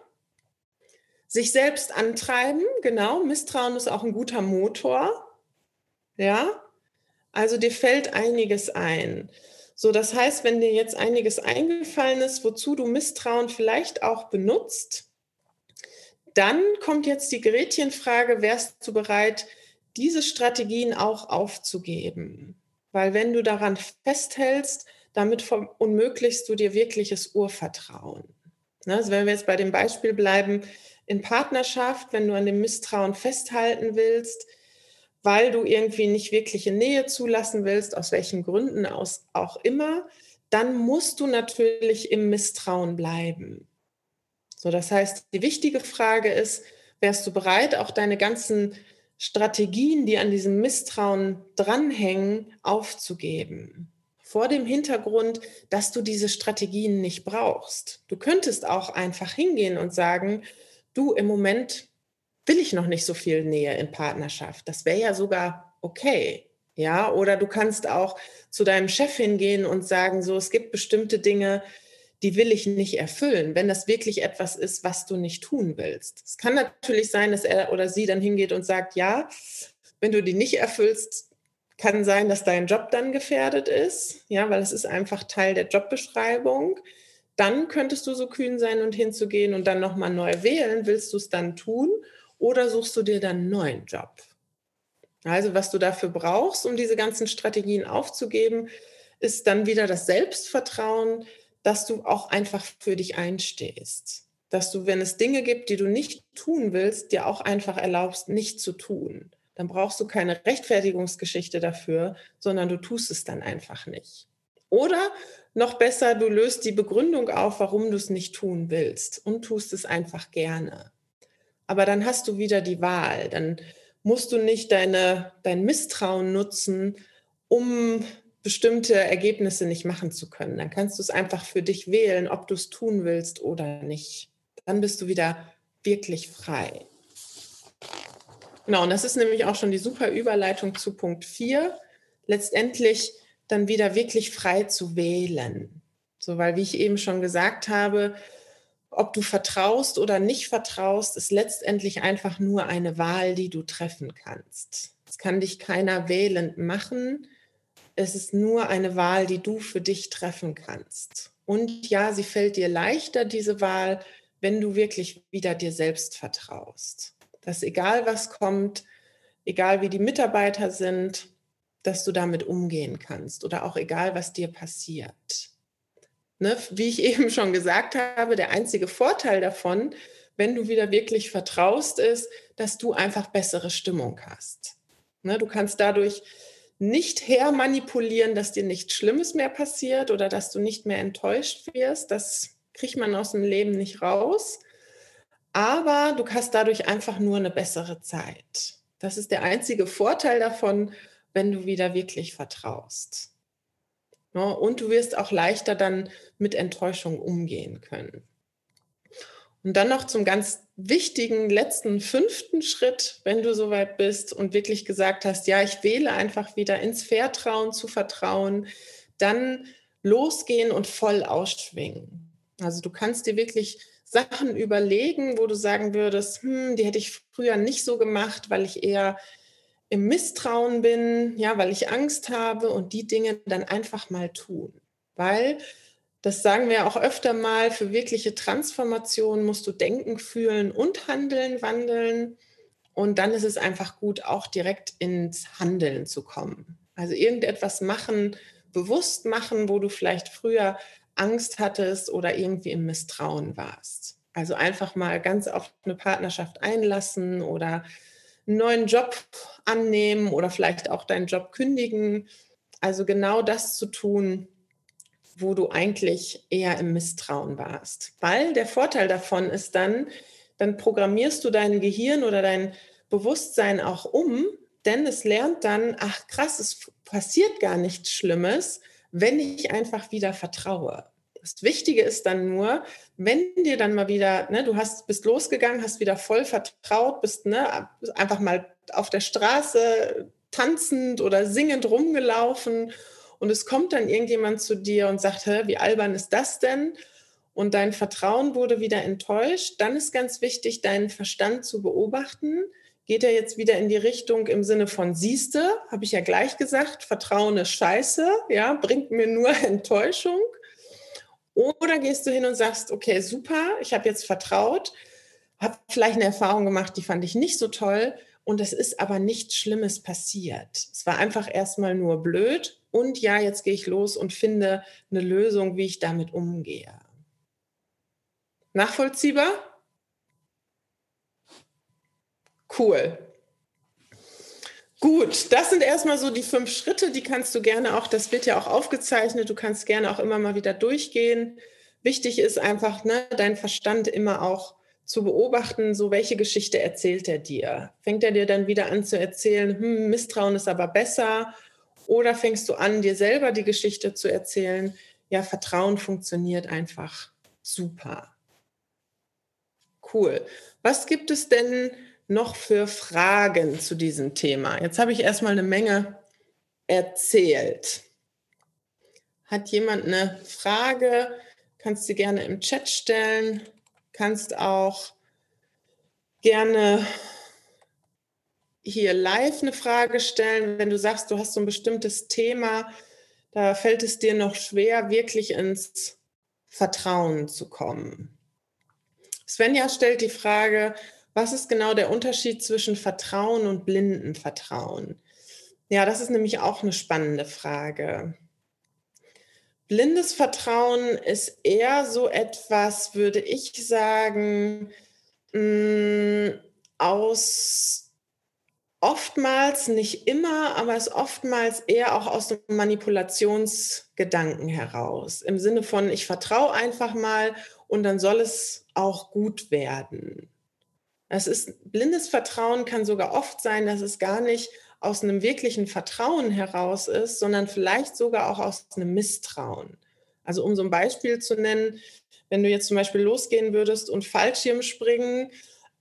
Sich selbst antreiben, genau, Misstrauen ist auch ein guter Motor. Ja, also dir fällt einiges ein. So, das heißt, wenn dir jetzt einiges eingefallen ist, wozu du Misstrauen vielleicht auch benutzt, dann kommt jetzt die Gretchenfrage, wärst du bereit, diese Strategien auch aufzugeben? weil wenn du daran festhältst, damit unmöglichst du dir wirkliches Urvertrauen. Ne, also wenn wir jetzt bei dem Beispiel bleiben, in Partnerschaft, wenn du an dem Misstrauen festhalten willst, weil du irgendwie nicht wirkliche Nähe zulassen willst, aus welchen Gründen aus auch immer, dann musst du natürlich im Misstrauen bleiben. So, das heißt, die wichtige Frage ist, wärst du bereit, auch deine ganzen Strategien, die an diesem Misstrauen dranhängen, aufzugeben? Vor dem Hintergrund, dass du diese Strategien nicht brauchst. Du könntest auch einfach hingehen und sagen, du, im Moment will ich noch nicht so viel Nähe in Partnerschaft. Das wäre ja sogar okay. Ja, oder du kannst auch zu deinem Chef hingehen und sagen, so, es gibt bestimmte Dinge, die will ich nicht erfüllen, wenn das wirklich etwas ist, was du nicht tun willst. Es kann natürlich sein, dass er oder sie dann hingeht und sagt, ja, wenn du die nicht erfüllst, kann sein, dass dein Job dann gefährdet ist, ja, weil es ist einfach Teil der Jobbeschreibung. Dann könntest du so kühn sein und hinzugehen und dann nochmal neu wählen. Willst du es dann tun oder suchst du dir dann einen neuen Job? Also was du dafür brauchst, um diese ganzen Strategien aufzugeben, ist dann wieder das Selbstvertrauen, dass du auch einfach für dich einstehst. Dass du, wenn es Dinge gibt, die du nicht tun willst, dir auch einfach erlaubst, nicht zu tun. Dann brauchst du keine Rechtfertigungsgeschichte dafür, sondern du tust es dann einfach nicht. Oder noch besser, du löst die Begründung auf, warum du es nicht tun willst und tust es einfach gerne. Aber dann hast du wieder die Wahl. Dann musst du nicht deine, dein Misstrauen nutzen, um bestimmte Ergebnisse nicht machen zu können. Dann kannst du es einfach für dich wählen, ob du es tun willst oder nicht. Dann bist du wieder wirklich frei. Genau, und das ist nämlich auch schon die super Überleitung zu Punkt 4. Letztendlich dann wieder wirklich frei zu wählen. So, weil, wie ich eben schon gesagt habe, ob du vertraust oder nicht vertraust, ist letztendlich einfach nur eine Wahl, die du treffen kannst. Es kann dich keiner wählend machen es ist nur eine Wahl, die du für dich treffen kannst. Und ja, sie fällt dir leichter, diese Wahl, wenn du wirklich wieder dir selbst vertraust. Dass egal was kommt, egal wie die Mitarbeiter sind, dass du damit umgehen kannst oder auch egal, was dir passiert. Ne? Wie ich eben schon gesagt habe, der einzige Vorteil davon, wenn du wieder wirklich vertraust, ist, dass du einfach bessere Stimmung hast. Ne? Du kannst dadurch nicht hermanipulieren, dass dir nichts Schlimmes mehr passiert oder dass du nicht mehr enttäuscht wirst. Das kriegt man aus dem Leben nicht raus. Aber du hast dadurch einfach nur eine bessere Zeit. Das ist der einzige Vorteil davon, wenn du wieder wirklich vertraust. Und du wirst auch leichter dann mit Enttäuschung umgehen können. Und dann noch zum ganz wichtigen letzten fünften Schritt, wenn du soweit bist und wirklich gesagt hast, ja, ich wähle einfach wieder ins Vertrauen zu vertrauen, dann losgehen und voll ausschwingen. Also du kannst dir wirklich Sachen überlegen, wo du sagen würdest, hm, die hätte ich früher nicht so gemacht, weil ich eher im Misstrauen bin, ja, weil ich Angst habe und die Dinge dann einfach mal tun. Weil das sagen wir auch öfter mal, für wirkliche Transformation musst du denken, fühlen und handeln, wandeln. Und dann ist es einfach gut, auch direkt ins Handeln zu kommen. Also irgendetwas machen, bewusst machen, wo du vielleicht früher Angst hattest oder irgendwie im Misstrauen warst. Also einfach mal ganz auf eine Partnerschaft einlassen oder einen neuen Job annehmen oder vielleicht auch deinen Job kündigen. Also genau das zu tun, wo du eigentlich eher im Misstrauen warst. Weil der Vorteil davon ist dann, dann programmierst du dein Gehirn oder dein Bewusstsein auch um, denn es lernt dann, ach krass, es passiert gar nichts Schlimmes, wenn ich einfach wieder vertraue. Das Wichtige ist dann nur, wenn dir dann mal wieder, ne, du hast, bist losgegangen, hast wieder voll vertraut, bist ne, einfach mal auf der Straße tanzend oder singend rumgelaufen und es kommt dann irgendjemand zu dir und sagt, wie albern ist das denn? Und dein Vertrauen wurde wieder enttäuscht, dann ist ganz wichtig, deinen Verstand zu beobachten. Geht er jetzt wieder in die Richtung im Sinne von siehste, habe ich ja gleich gesagt, Vertrauen ist scheiße, ja, bringt mir nur Enttäuschung. Oder gehst du hin und sagst, okay, super, ich habe jetzt vertraut, habe vielleicht eine Erfahrung gemacht, die fand ich nicht so toll und es ist aber nichts Schlimmes passiert. Es war einfach erstmal nur blöd und ja, jetzt gehe ich los und finde eine Lösung, wie ich damit umgehe. Nachvollziehbar? Cool. Gut, das sind erstmal so die fünf Schritte, die kannst du gerne auch, das wird ja auch aufgezeichnet, du kannst gerne auch immer mal wieder durchgehen. Wichtig ist einfach, ne, deinen Verstand immer auch zu beobachten, so welche Geschichte erzählt er dir? Fängt er dir dann wieder an zu erzählen, hm, Misstrauen ist aber besser? Oder fängst du an, dir selber die Geschichte zu erzählen, ja, Vertrauen funktioniert einfach super. Cool. Was gibt es denn noch für Fragen zu diesem Thema? Jetzt habe ich erstmal eine Menge erzählt. Hat jemand eine Frage? Kannst du gerne im Chat stellen. Kannst auch gerne hier live eine Frage stellen, wenn du sagst, du hast so ein bestimmtes Thema, da fällt es dir noch schwer, wirklich ins Vertrauen zu kommen. Svenja stellt die Frage, was ist genau der Unterschied zwischen Vertrauen und blinden Vertrauen? Ja, das ist nämlich auch eine spannende Frage. Blindes Vertrauen ist eher so etwas, würde ich sagen, mm, aus oftmals, nicht immer, aber es oftmals eher auch aus dem Manipulationsgedanken heraus. Im Sinne von, ich vertraue einfach mal und dann soll es auch gut werden. Das ist, blindes Vertrauen kann sogar oft sein, dass es gar nicht aus einem wirklichen Vertrauen heraus ist, sondern vielleicht sogar auch aus einem Misstrauen. Also um so ein Beispiel zu nennen, wenn du jetzt zum Beispiel losgehen würdest und Fallschirm springen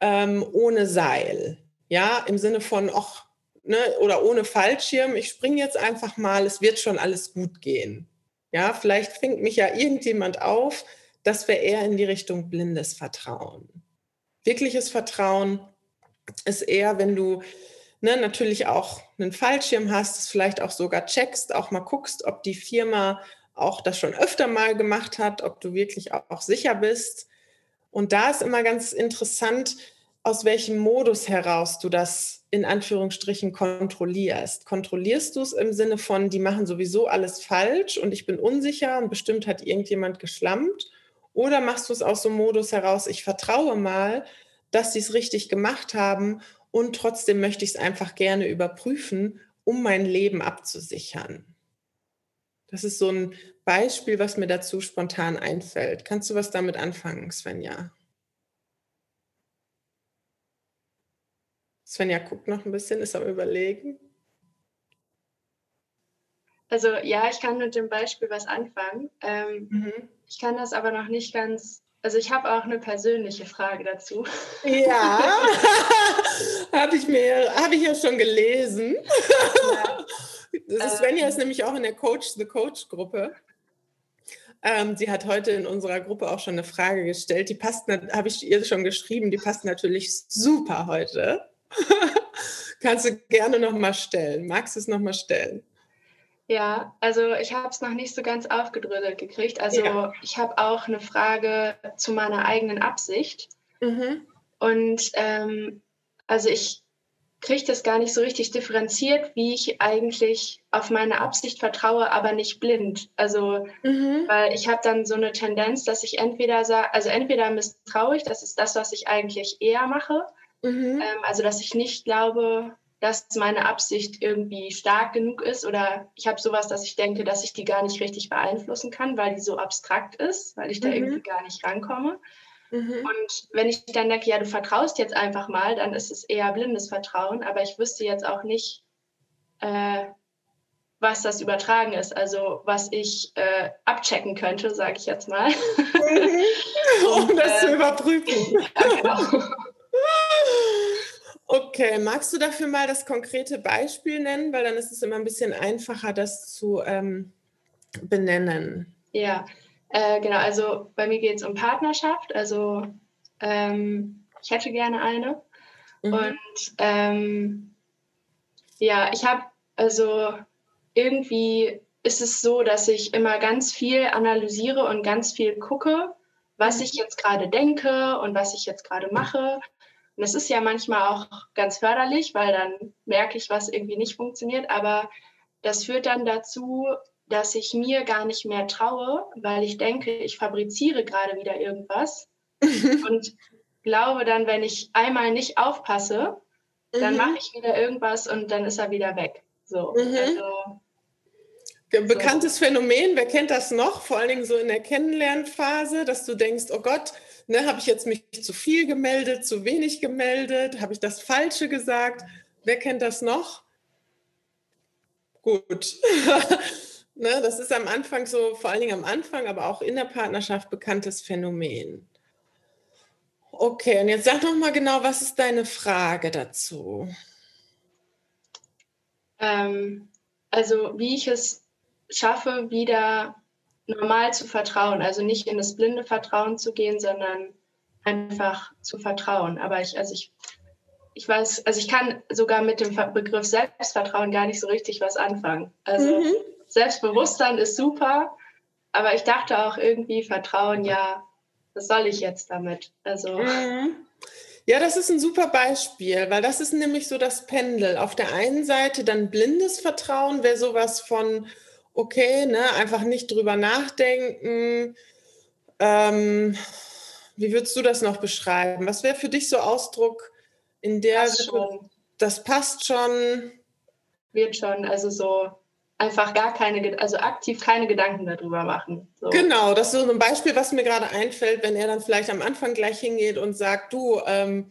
ähm, ohne Seil, ja, im Sinne von, ach, ne, oder ohne Fallschirm, ich springe jetzt einfach mal, es wird schon alles gut gehen. Ja, vielleicht fängt mich ja irgendjemand auf, das wäre eher in die Richtung blindes Vertrauen. Wirkliches Vertrauen ist eher, wenn du ne, natürlich auch einen Fallschirm hast, es vielleicht auch sogar checkst, auch mal guckst, ob die Firma auch das schon öfter mal gemacht hat, ob du wirklich auch, auch sicher bist. Und da ist immer ganz interessant, aus welchem Modus heraus du das in Anführungsstrichen kontrollierst. Kontrollierst du es im Sinne von, die machen sowieso alles falsch und ich bin unsicher und bestimmt hat irgendjemand geschlammt? Oder machst du es aus so einem Modus heraus, ich vertraue mal, dass sie es richtig gemacht haben und trotzdem möchte ich es einfach gerne überprüfen, um mein Leben abzusichern. Das ist so ein Beispiel, was mir dazu spontan einfällt. Kannst du was damit anfangen, Svenja? Svenja guckt noch ein bisschen, ist am Überlegen. Also ja, ich kann mit dem Beispiel was anfangen. Ähm, mhm. Ich kann das aber noch nicht ganz also ich habe auch eine persönliche Frage dazu. Ja, habe ich mir, habe ich ja schon gelesen. Ja. Das ist, Svenja ist ähm. nämlich auch in der Coach the Coach Gruppe. Ähm, sie hat heute in unserer Gruppe auch schon eine Frage gestellt. Die passt, habe ich ihr schon geschrieben, die passt natürlich super heute. Kannst du gerne nochmal stellen. Magst du es nochmal stellen? Ja, also ich habe es noch nicht so ganz aufgedröselt gekriegt. Also ja. ich habe auch eine Frage zu meiner eigenen Absicht. Mhm. Und ähm, also ich kriege das gar nicht so richtig differenziert, wie ich eigentlich auf meine Absicht vertraue, aber nicht blind. Also, mhm. weil ich habe dann so eine Tendenz, dass ich entweder sage, also entweder misstraue ich, das ist das, was ich eigentlich eher mache. Mhm. Ähm, also, dass ich nicht glaube, dass meine Absicht irgendwie stark genug ist oder ich habe sowas, dass ich denke, dass ich die gar nicht richtig beeinflussen kann, weil die so abstrakt ist, weil ich da mhm. irgendwie gar nicht rankomme. Mhm. Und wenn ich dann denke, ja, du vertraust jetzt einfach mal, dann ist es eher blindes Vertrauen, aber ich wüsste jetzt auch nicht, äh, was das übertragen ist, also was ich äh, abchecken könnte, sage ich jetzt mal. Mhm. um Und, das äh, zu überprüfen. Ja, genau. Okay, magst du dafür mal das konkrete Beispiel nennen, weil dann ist es immer ein bisschen einfacher, das zu ähm, benennen. Ja, äh, genau. Also bei mir geht es um Partnerschaft. Also ähm, ich hätte gerne eine. Mhm. Und ähm, ja, ich habe also irgendwie ist es so, dass ich immer ganz viel analysiere und ganz viel gucke, was mhm. ich jetzt gerade denke und was ich jetzt gerade mache und das ist ja manchmal auch ganz förderlich, weil dann merke ich, was irgendwie nicht funktioniert. Aber das führt dann dazu, dass ich mir gar nicht mehr traue, weil ich denke, ich fabriziere gerade wieder irgendwas und glaube dann, wenn ich einmal nicht aufpasse, dann mhm. mache ich wieder irgendwas und dann ist er wieder weg. So, mhm. also, Bekanntes so. Phänomen, wer kennt das noch? Vor allen Dingen so in der Kennenlernphase, dass du denkst, oh Gott, ne, habe ich jetzt mich zu viel gemeldet, zu wenig gemeldet, habe ich das Falsche gesagt? Wer kennt das noch? Gut. ne, das ist am Anfang so, vor allen Dingen am Anfang, aber auch in der Partnerschaft bekanntes Phänomen. Okay, und jetzt sag noch mal genau, was ist deine Frage dazu? Ähm, also wie ich es schaffe, wieder normal zu vertrauen. Also nicht in das blinde Vertrauen zu gehen, sondern einfach zu vertrauen. Aber ich, also ich, ich weiß, also ich kann sogar mit dem Begriff Selbstvertrauen gar nicht so richtig was anfangen. Also mhm. Selbstbewusstsein ist super, aber ich dachte auch irgendwie Vertrauen, ja, was soll ich jetzt damit? Also. Mhm. Ja, das ist ein super Beispiel, weil das ist nämlich so das Pendel. Auf der einen Seite dann blindes Vertrauen wäre sowas von, okay, ne, einfach nicht drüber nachdenken. Ähm, wie würdest du das noch beschreiben? Was wäre für dich so Ausdruck in der passt schon. das passt schon? Wird schon, also so einfach gar keine, also aktiv keine Gedanken darüber machen. So. Genau, das ist so ein Beispiel, was mir gerade einfällt, wenn er dann vielleicht am Anfang gleich hingeht und sagt, du, ähm,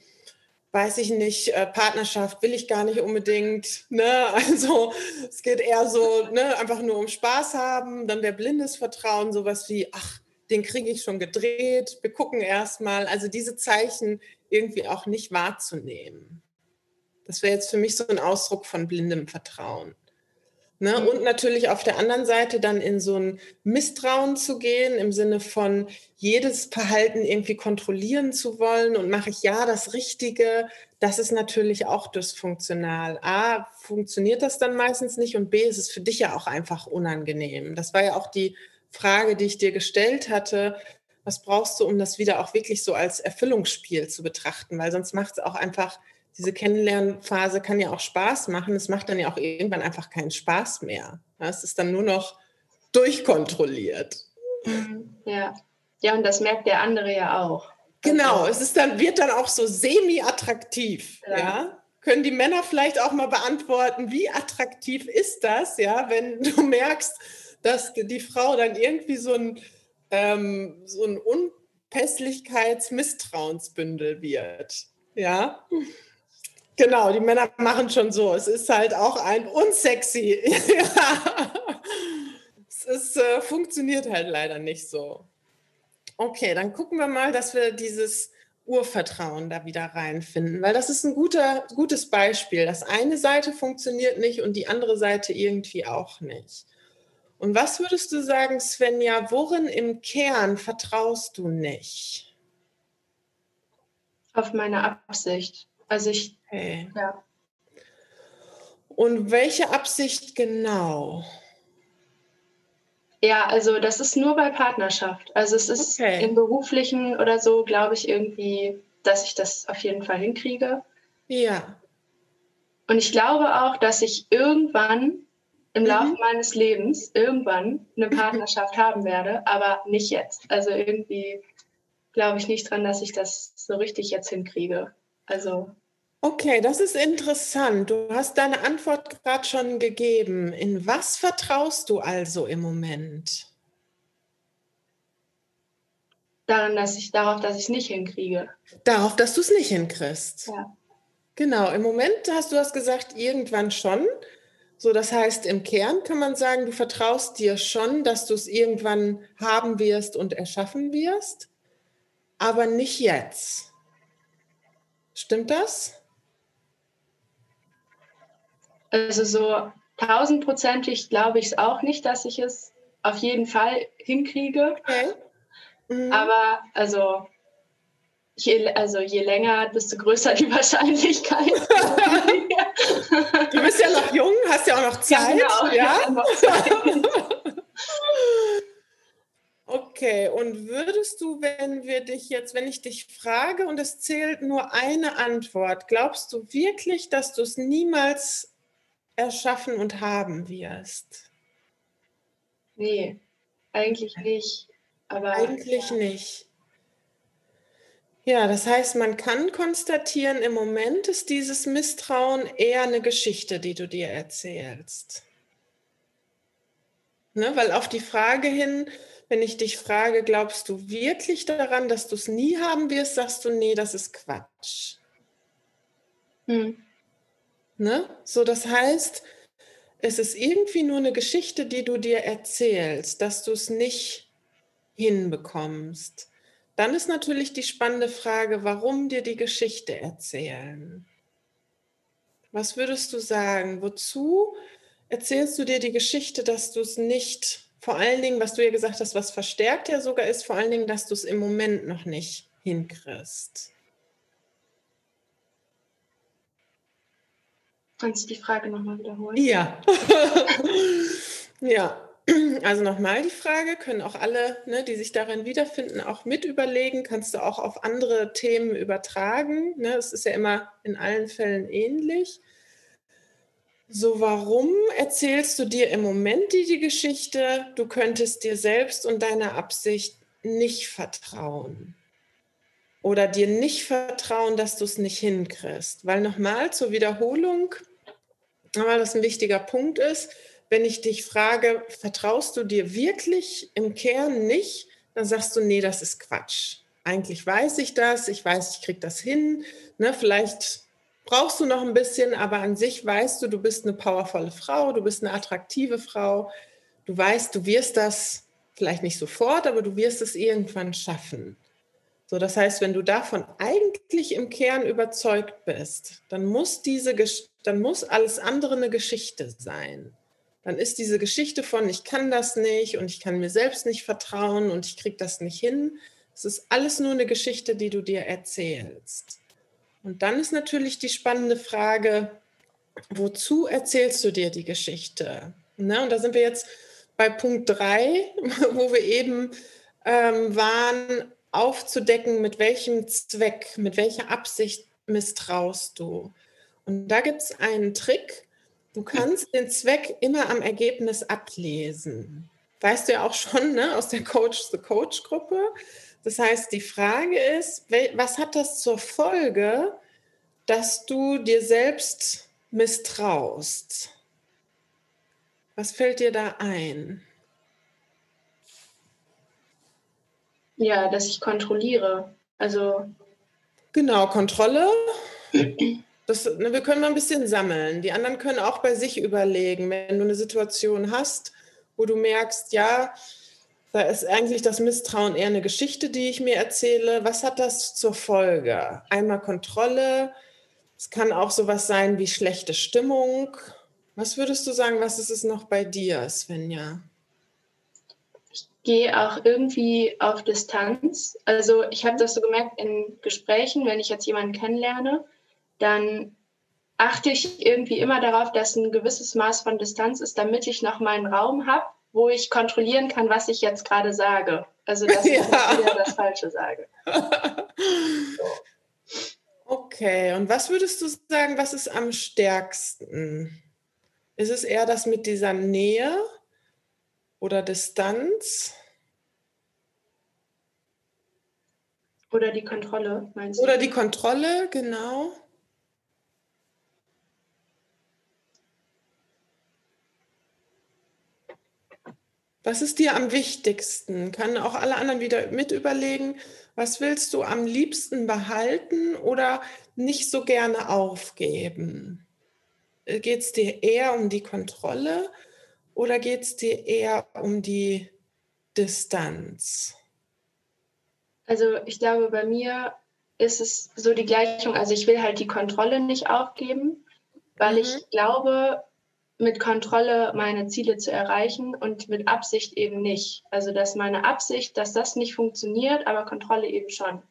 weiß ich nicht, äh, Partnerschaft will ich gar nicht unbedingt. Ne? Also es geht eher so, ne, einfach nur um Spaß haben. Dann wäre blindes Vertrauen, sowas wie, ach, den kriege ich schon gedreht, wir gucken erstmal. Also diese Zeichen irgendwie auch nicht wahrzunehmen. Das wäre jetzt für mich so ein Ausdruck von blindem Vertrauen. Ne? Und natürlich auf der anderen Seite dann in so ein Misstrauen zu gehen, im Sinne von jedes Verhalten irgendwie kontrollieren zu wollen und mache ich ja das Richtige, das ist natürlich auch dysfunktional. A, funktioniert das dann meistens nicht und B, ist es für dich ja auch einfach unangenehm. Das war ja auch die Frage, die ich dir gestellt hatte. Was brauchst du, um das wieder auch wirklich so als Erfüllungsspiel zu betrachten? Weil sonst macht es auch einfach diese Kennenlernphase kann ja auch Spaß machen. Es macht dann ja auch irgendwann einfach keinen Spaß mehr. Es ist dann nur noch durchkontrolliert. Mhm. Ja. Ja, und das merkt der andere ja auch. Genau, also es ist dann, wird dann auch so semi-attraktiv. Ja. ja. Können die Männer vielleicht auch mal beantworten, wie attraktiv ist das, ja, wenn du merkst, dass die Frau dann irgendwie so ein, ähm, so ein Unpässlichkeits-Misstrauensbündel wird. Ja. Genau, die Männer machen schon so. Es ist halt auch ein unsexy. es ist, äh, funktioniert halt leider nicht so. Okay, dann gucken wir mal, dass wir dieses Urvertrauen da wieder reinfinden, weil das ist ein guter, gutes Beispiel. Das eine Seite funktioniert nicht und die andere Seite irgendwie auch nicht. Und was würdest du sagen, Svenja, worin im Kern vertraust du nicht? Auf meine Absicht. Also ich Okay. Ja. Und welche Absicht genau? Ja, also das ist nur bei Partnerschaft. Also es ist okay. im beruflichen oder so, glaube ich, irgendwie, dass ich das auf jeden Fall hinkriege. Ja. Und ich glaube auch, dass ich irgendwann im mhm. Laufe meines Lebens irgendwann eine Partnerschaft haben werde, aber nicht jetzt. Also irgendwie glaube ich nicht dran, dass ich das so richtig jetzt hinkriege. Also Okay, das ist interessant. Du hast deine Antwort gerade schon gegeben. In was vertraust du also im Moment? Daran, dass ich darauf, dass ich es nicht hinkriege. Darauf, dass du es nicht hinkriegst. Ja. Genau, im Moment hast du das gesagt, irgendwann schon. So, das heißt, im Kern kann man sagen, du vertraust dir schon, dass du es irgendwann haben wirst und erschaffen wirst, aber nicht jetzt. Stimmt das? Also so tausendprozentig glaube ich es auch nicht, dass ich es auf jeden Fall hinkriege. Okay. Mhm. Aber also je, also je länger, desto größer die Wahrscheinlichkeit. du bist ja noch jung, hast ja auch noch Zeit. Ja, genau. ja? Okay, und würdest du, wenn wir dich jetzt, wenn ich dich frage und es zählt nur eine Antwort, glaubst du wirklich, dass du es niemals erschaffen und haben wirst? Nee, eigentlich nicht. Aber eigentlich ja. nicht. Ja, das heißt, man kann konstatieren, im Moment ist dieses Misstrauen eher eine Geschichte, die du dir erzählst. Ne, weil auf die Frage hin, wenn ich dich frage, glaubst du wirklich daran, dass du es nie haben wirst, sagst du, nee, das ist Quatsch. Hm. Ne? So, das heißt, es ist irgendwie nur eine Geschichte, die du dir erzählst, dass du es nicht hinbekommst. Dann ist natürlich die spannende Frage, warum dir die Geschichte erzählen? Was würdest du sagen? Wozu erzählst du dir die Geschichte, dass du es nicht, vor allen Dingen, was du ja gesagt hast, was verstärkt ja sogar ist, vor allen Dingen, dass du es im Moment noch nicht hinkriegst? Kannst du die Frage nochmal wiederholen? Ja. ja. Also nochmal die Frage, können auch alle, ne, die sich darin wiederfinden, auch mit überlegen, kannst du auch auf andere Themen übertragen. Ne? Es ist ja immer in allen Fällen ähnlich. So, warum erzählst du dir im Moment die, die Geschichte, du könntest dir selbst und deiner Absicht nicht vertrauen? Oder dir nicht vertrauen, dass du es nicht hinkriegst? Weil nochmal zur Wiederholung, weil das ein wichtiger Punkt ist, wenn ich dich frage, vertraust du dir wirklich im Kern nicht, dann sagst du, nee, das ist Quatsch. Eigentlich weiß ich das, ich weiß, ich kriege das hin. Ne, vielleicht brauchst du noch ein bisschen, aber an sich weißt du, du bist eine powervolle Frau, du bist eine attraktive Frau. Du weißt, du wirst das vielleicht nicht sofort, aber du wirst es irgendwann schaffen. So, das heißt, wenn du davon eigentlich im Kern überzeugt bist, dann muss diese, dann muss alles andere eine Geschichte sein dann ist diese Geschichte von, ich kann das nicht und ich kann mir selbst nicht vertrauen und ich kriege das nicht hin. Es ist alles nur eine Geschichte, die du dir erzählst. Und dann ist natürlich die spannende Frage, wozu erzählst du dir die Geschichte? Ne? Und da sind wir jetzt bei Punkt 3, wo wir eben ähm, waren, aufzudecken, mit welchem Zweck, mit welcher Absicht misstraust du. Und da gibt es einen Trick, Du kannst den Zweck immer am Ergebnis ablesen. Weißt du ja auch schon ne, aus der Coach-the-Coach-Gruppe. Das heißt, die Frage ist, was hat das zur Folge, dass du dir selbst misstraust? Was fällt dir da ein? Ja, dass ich kontrolliere. Also. Genau, Kontrolle. Das, ne, wir können mal ein bisschen sammeln. Die anderen können auch bei sich überlegen, wenn du eine Situation hast, wo du merkst, ja, da ist eigentlich das Misstrauen eher eine Geschichte, die ich mir erzähle. Was hat das zur Folge? Einmal Kontrolle. Es kann auch sowas sein wie schlechte Stimmung. Was würdest du sagen, was ist es noch bei dir, Svenja? Ich gehe auch irgendwie auf Distanz. Also ich habe das so gemerkt in Gesprächen, wenn ich jetzt jemanden kennenlerne, dann achte ich irgendwie immer darauf, dass ein gewisses Maß von Distanz ist, damit ich noch meinen Raum habe, wo ich kontrollieren kann, was ich jetzt gerade sage. Also, dass ich ja. nicht wieder das Falsche sage. Okay, und was würdest du sagen, was ist am stärksten? Ist es eher das mit dieser Nähe oder Distanz? Oder die Kontrolle, meinst du? Oder die Kontrolle, genau. Was ist dir am wichtigsten? Kann auch alle anderen wieder mit überlegen, was willst du am liebsten behalten oder nicht so gerne aufgeben? Äh, geht es dir eher um die Kontrolle oder geht es dir eher um die Distanz? Also ich glaube, bei mir ist es so die Gleichung. Also ich will halt die Kontrolle nicht aufgeben, weil mhm. ich glaube, mit Kontrolle meine Ziele zu erreichen und mit Absicht eben nicht. Also dass meine Absicht, dass das nicht funktioniert, aber Kontrolle eben schon.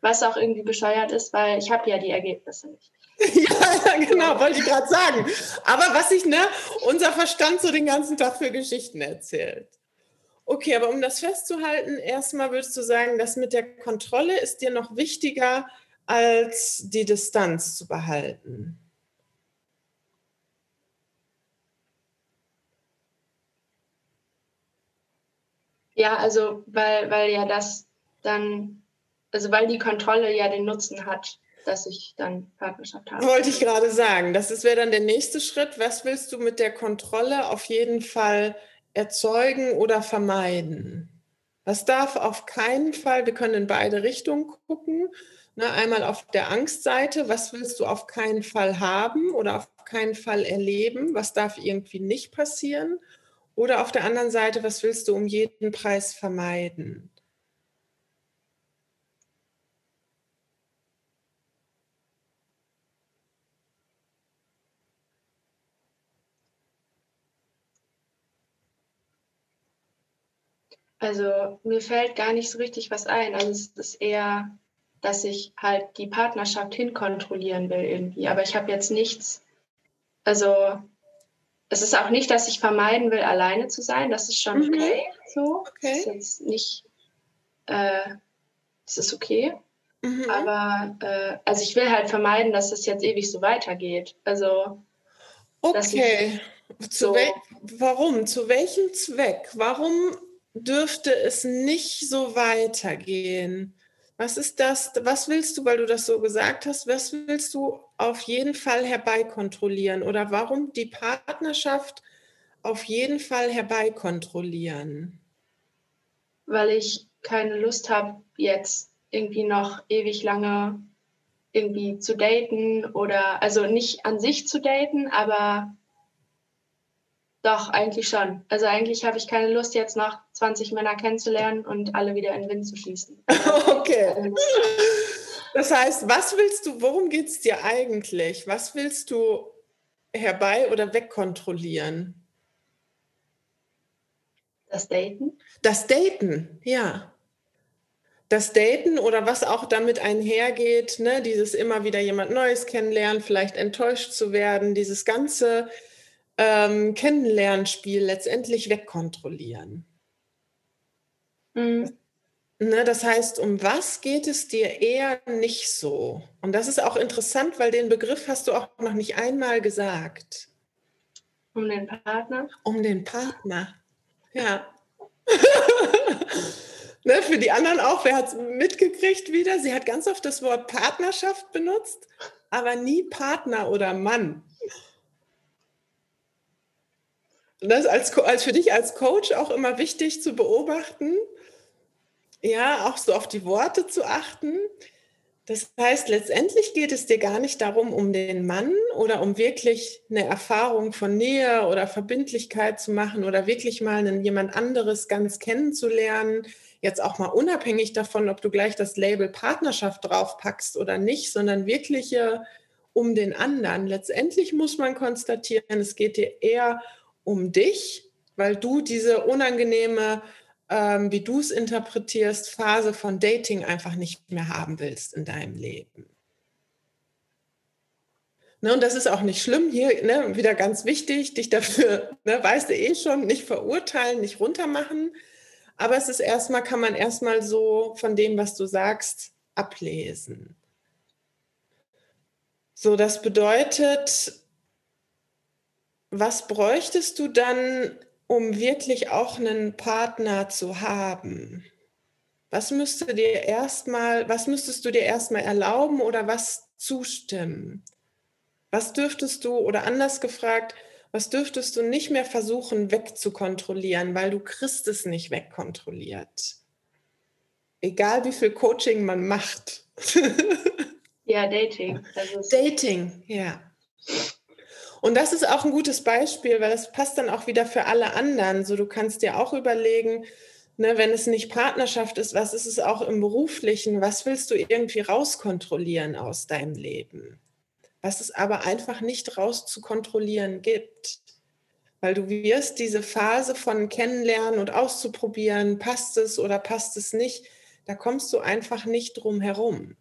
Was auch irgendwie bescheuert ist, weil ich habe ja die Ergebnisse nicht. ja, genau, wollte ich gerade sagen. Aber was sich ne, unser Verstand so den ganzen Tag für Geschichten erzählt. Okay, aber um das festzuhalten, erstmal würdest du sagen, das mit der Kontrolle ist dir noch wichtiger, als die Distanz zu behalten. Ja, also weil, weil ja das dann, also weil die Kontrolle ja den Nutzen hat, dass ich dann Partnerschaft habe. Wollte ich gerade sagen. Das wäre dann der nächste Schritt. Was willst du mit der Kontrolle auf jeden Fall erzeugen oder vermeiden? Was darf auf keinen Fall, wir können in beide Richtungen gucken. Ne, einmal auf der Angstseite, was willst du auf keinen Fall haben oder auf keinen Fall erleben? Was darf irgendwie nicht passieren? Oder auf der anderen Seite, was willst du um jeden Preis vermeiden? Also mir fällt gar nicht so richtig was ein. Also es ist eher, dass ich halt die Partnerschaft hinkontrollieren will irgendwie. Aber ich habe jetzt nichts, also es ist auch nicht, dass ich vermeiden will, alleine zu sein. Das ist schon mhm. okay. So. Okay. Das ist nicht, äh, das ist okay. Mhm. Aber äh, also ich will halt vermeiden, dass es jetzt ewig so weitergeht. Also okay. Zu so warum? Zu welchem Zweck? Warum dürfte es nicht so weitergehen? Was ist das? Was willst du, weil du das so gesagt hast, was willst du auf jeden Fall herbeikontrollieren? Oder warum die Partnerschaft auf jeden Fall herbeikontrollieren? Weil ich keine Lust habe, jetzt irgendwie noch ewig lange irgendwie zu daten oder also nicht an sich zu daten, aber doch, eigentlich schon. Also eigentlich habe ich keine Lust, jetzt noch 20 Männer kennenzulernen und alle wieder in den Wind zu schießen. okay. Das heißt, was willst du, worum geht es dir eigentlich? Was willst du herbei oder wegkontrollieren? Das Daten? Das Daten, ja. Das Daten oder was auch damit einhergeht, ne, dieses immer wieder jemand Neues kennenlernen, vielleicht enttäuscht zu werden, dieses ganze ähm, Kennenlernspiel letztendlich wegkontrollieren. Mhm. Ne, das heißt, um was geht es dir eher nicht so? Und das ist auch interessant, weil den Begriff hast du auch noch nicht einmal gesagt. Um den Partner? Um den Partner, ja. ne, für die anderen auch, wer hat es mitgekriegt wieder? Sie hat ganz oft das Wort Partnerschaft benutzt, aber nie Partner oder Mann. Das als, als für dich als Coach auch immer wichtig zu beobachten, ja, auch so auf die Worte zu achten. Das heißt, letztendlich geht es dir gar nicht darum, um den Mann oder um wirklich eine Erfahrung von Nähe oder Verbindlichkeit zu machen oder wirklich mal einen, jemand anderes ganz kennenzulernen. Jetzt auch mal unabhängig davon, ob du gleich das Label Partnerschaft draufpackst oder nicht, sondern wirkliche um den anderen. Letztendlich muss man konstatieren, es geht dir eher um um dich, weil du diese unangenehme, ähm, wie du es interpretierst, Phase von Dating einfach nicht mehr haben willst in deinem Leben. Ne, und das ist auch nicht schlimm. Hier ne, wieder ganz wichtig, dich dafür, ne, weißt du eh schon, nicht verurteilen, nicht runtermachen. Aber es ist erstmal, kann man erstmal so von dem, was du sagst, ablesen. So, das bedeutet, was bräuchtest du dann, um wirklich auch einen Partner zu haben? Was müsste dir erstmal, was müsstest du dir erstmal erlauben oder was zustimmen? Was dürftest du, oder anders gefragt, was dürftest du nicht mehr versuchen wegzukontrollieren, weil du kriegst es nicht wegkontrolliert? Egal wie viel Coaching man macht. ja, Dating. Dating, ja. Und das ist auch ein gutes Beispiel, weil das passt dann auch wieder für alle anderen. So, du kannst dir auch überlegen, ne, wenn es nicht Partnerschaft ist, was ist es auch im beruflichen? Was willst du irgendwie rauskontrollieren aus deinem Leben? Was es aber einfach nicht rauszukontrollieren gibt. Weil du wirst diese Phase von Kennenlernen und auszuprobieren, passt es oder passt es nicht, da kommst du einfach nicht drum herum.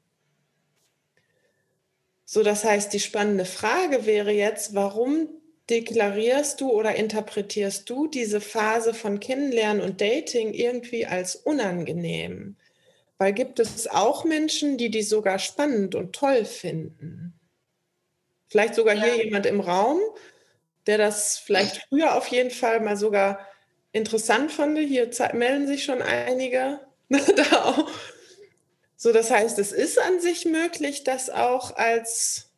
So, das heißt, die spannende Frage wäre jetzt, warum deklarierst du oder interpretierst du diese Phase von Kennenlernen und Dating irgendwie als unangenehm? Weil gibt es auch Menschen, die die sogar spannend und toll finden? Vielleicht sogar ja. hier jemand im Raum, der das vielleicht früher auf jeden Fall mal sogar interessant fand, hier melden sich schon einige da auch. So, das heißt, es ist an sich möglich, dass auch als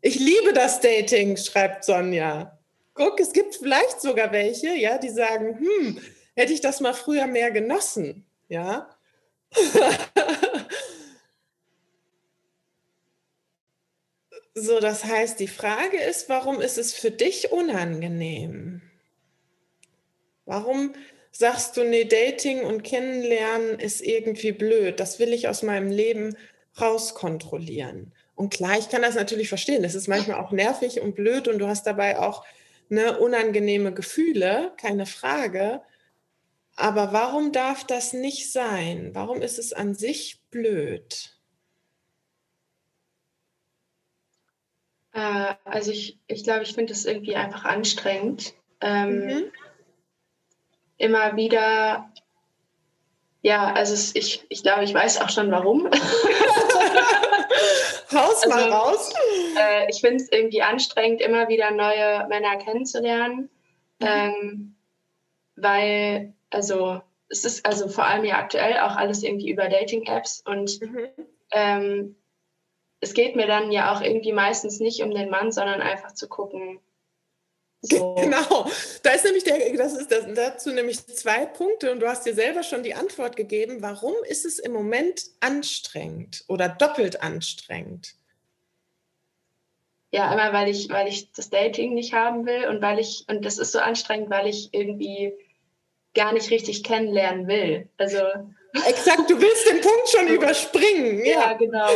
ich liebe das Dating, schreibt Sonja. Guck, es gibt vielleicht sogar welche, ja, die sagen, hm, hätte ich das mal früher mehr genossen, ja. so, das heißt, die Frage ist, warum ist es für dich unangenehm? Warum sagst du, nee, Dating und Kennenlernen ist irgendwie blöd, das will ich aus meinem Leben rauskontrollieren? Und klar, ich kann das natürlich verstehen. Das ist manchmal auch nervig und blöd und du hast dabei auch ne, unangenehme Gefühle, keine Frage. Aber warum darf das nicht sein? Warum ist es an sich blöd? Äh, also ich, ich glaube, ich finde es irgendwie einfach anstrengend. Ähm, mhm. Immer wieder, ja, also es, ich, ich glaube, ich weiß auch schon warum. Haus mal also, raus. Äh, ich finde es irgendwie anstrengend, immer wieder neue Männer kennenzulernen. Mhm. Ähm, weil, also, es ist also vor allem ja aktuell auch alles irgendwie über Dating-Apps und mhm. ähm, es geht mir dann ja auch irgendwie meistens nicht um den Mann, sondern einfach zu gucken, so. Genau, da ist nämlich der, das ist das, dazu nämlich zwei Punkte und du hast dir selber schon die Antwort gegeben. Warum ist es im Moment anstrengend oder doppelt anstrengend? Ja, einmal weil ich, weil ich das Dating nicht haben will und weil ich, und das ist so anstrengend, weil ich irgendwie gar nicht richtig kennenlernen will. Also Exakt, du willst den Punkt schon überspringen. Ja, ja genau,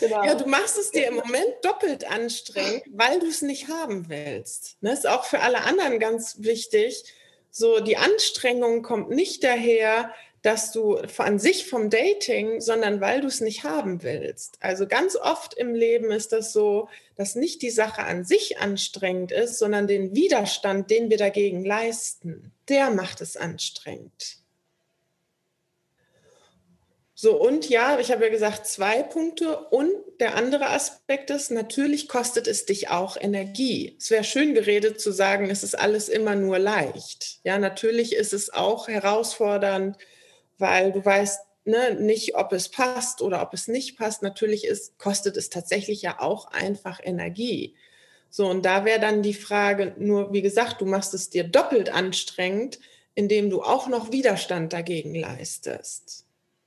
genau. Ja, du machst es dir im Moment doppelt anstrengend, weil du es nicht haben willst. Das ne, ist auch für alle anderen ganz wichtig. So, die Anstrengung kommt nicht daher, dass du an sich vom Dating, sondern weil du es nicht haben willst. Also ganz oft im Leben ist das so, dass nicht die Sache an sich anstrengend ist, sondern den Widerstand, den wir dagegen leisten, der macht es anstrengend. So, und ja, ich habe ja gesagt, zwei Punkte. Und der andere Aspekt ist, natürlich kostet es dich auch Energie. Es wäre schön geredet zu sagen, es ist alles immer nur leicht. Ja, natürlich ist es auch herausfordernd, weil du weißt ne, nicht, ob es passt oder ob es nicht passt. Natürlich ist, kostet es tatsächlich ja auch einfach Energie. So, und da wäre dann die Frage, nur wie gesagt, du machst es dir doppelt anstrengend, indem du auch noch Widerstand dagegen leistest.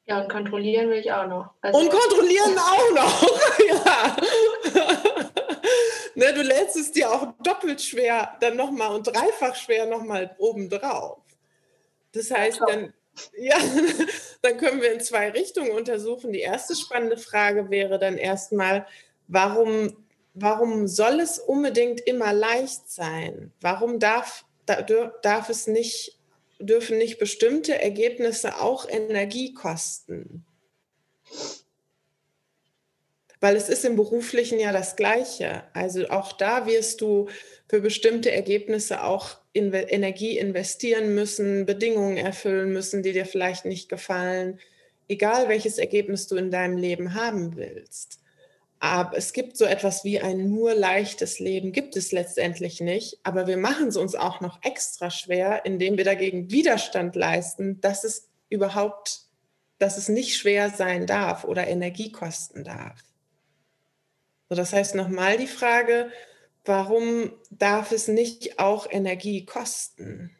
Ja, und kontrollieren will ich auch noch. Also und kontrollieren auch noch, ja. ne, du lädst es dir auch doppelt schwer dann nochmal und dreifach schwer nochmal obendrauf. Das heißt, dann, ja, dann können wir in zwei Richtungen untersuchen. Die erste spannende Frage wäre dann erstmal, warum, warum soll es unbedingt immer leicht sein? Warum darf, darf es nicht dürfen nicht bestimmte Ergebnisse auch Energie kosten? Weil es ist im beruflichen ja das Gleiche. Also auch da wirst du für bestimmte Ergebnisse auch in Energie investieren müssen, Bedingungen erfüllen müssen, die dir vielleicht nicht gefallen, egal welches Ergebnis du in deinem Leben haben willst. Aber es gibt so etwas wie ein nur leichtes Leben, gibt es letztendlich nicht. Aber wir machen es uns auch noch extra schwer, indem wir dagegen Widerstand leisten, dass es überhaupt, dass es nicht schwer sein darf oder Energie kosten darf. So, das heißt nochmal die Frage, warum darf es nicht auch Energie kosten?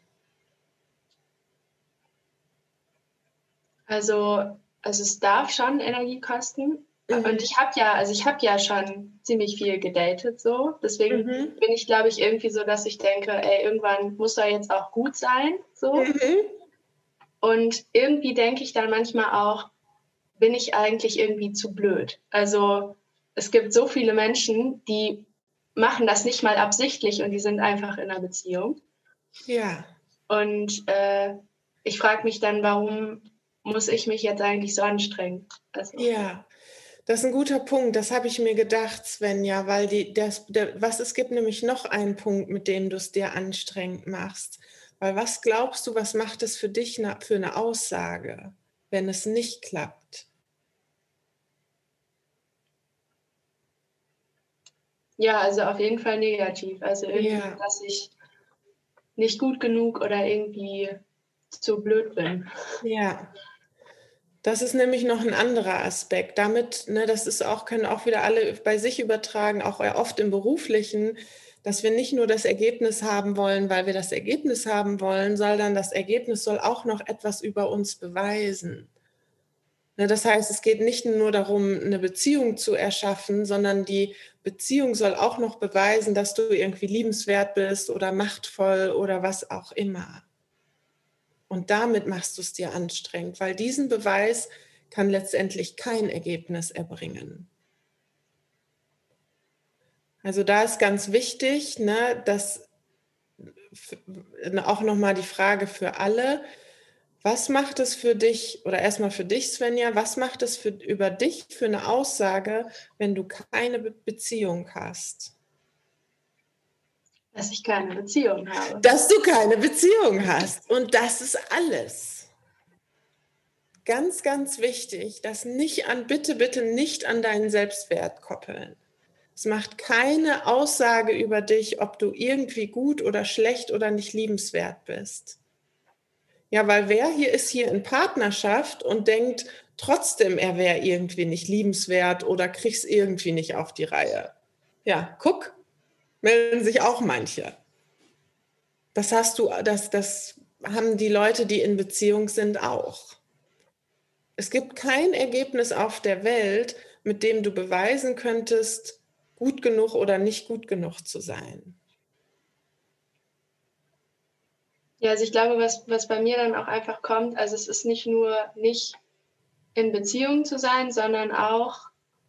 Also, also es darf schon Energie kosten, Mhm. Und ich habe ja, also ich habe ja schon ziemlich viel gedatet so. Deswegen mhm. bin ich, glaube ich, irgendwie so, dass ich denke, ey, irgendwann muss er jetzt auch gut sein. So. Mhm. Und irgendwie denke ich dann manchmal auch, bin ich eigentlich irgendwie zu blöd? Also es gibt so viele Menschen, die machen das nicht mal absichtlich und die sind einfach in einer Beziehung. Ja. Und äh, ich frage mich dann, warum muss ich mich jetzt eigentlich so anstrengen? Also, ja. Das ist ein guter Punkt. Das habe ich mir gedacht, Svenja, weil die, das, der, was es gibt nämlich noch einen Punkt, mit dem du es dir anstrengend machst. Weil was glaubst du, was macht es für dich für eine Aussage, wenn es nicht klappt? Ja, also auf jeden Fall negativ. Also irgendwie, ja. dass ich nicht gut genug oder irgendwie zu blöd bin. Ja. Das ist nämlich noch ein anderer Aspekt. Damit, ne, das ist auch, können auch wieder alle bei sich übertragen, auch oft im Beruflichen, dass wir nicht nur das Ergebnis haben wollen, weil wir das Ergebnis haben wollen, sondern das Ergebnis soll auch noch etwas über uns beweisen. Ne, das heißt, es geht nicht nur darum, eine Beziehung zu erschaffen, sondern die Beziehung soll auch noch beweisen, dass du irgendwie liebenswert bist oder machtvoll oder was auch immer. Und damit machst du es dir anstrengend, weil diesen Beweis kann letztendlich kein Ergebnis erbringen. Also da ist ganz wichtig, ne, dass auch nochmal die Frage für alle, was macht es für dich, oder erstmal für dich, Svenja, was macht es für, über dich für eine Aussage, wenn du keine Beziehung hast? Dass ich keine Beziehung habe. Dass du keine Beziehung hast. Und das ist alles. Ganz, ganz wichtig, das nicht an, bitte, bitte nicht an deinen Selbstwert koppeln. Es macht keine Aussage über dich, ob du irgendwie gut oder schlecht oder nicht liebenswert bist. Ja, weil wer hier ist hier in Partnerschaft und denkt trotzdem, er wäre irgendwie nicht liebenswert oder kriegst irgendwie nicht auf die Reihe. Ja, guck, melden sich auch manche. Das hast du, das, das haben die Leute, die in Beziehung sind, auch. Es gibt kein Ergebnis auf der Welt, mit dem du beweisen könntest, gut genug oder nicht gut genug zu sein. Ja, also ich glaube, was, was bei mir dann auch einfach kommt, also es ist nicht nur nicht in Beziehung zu sein, sondern auch,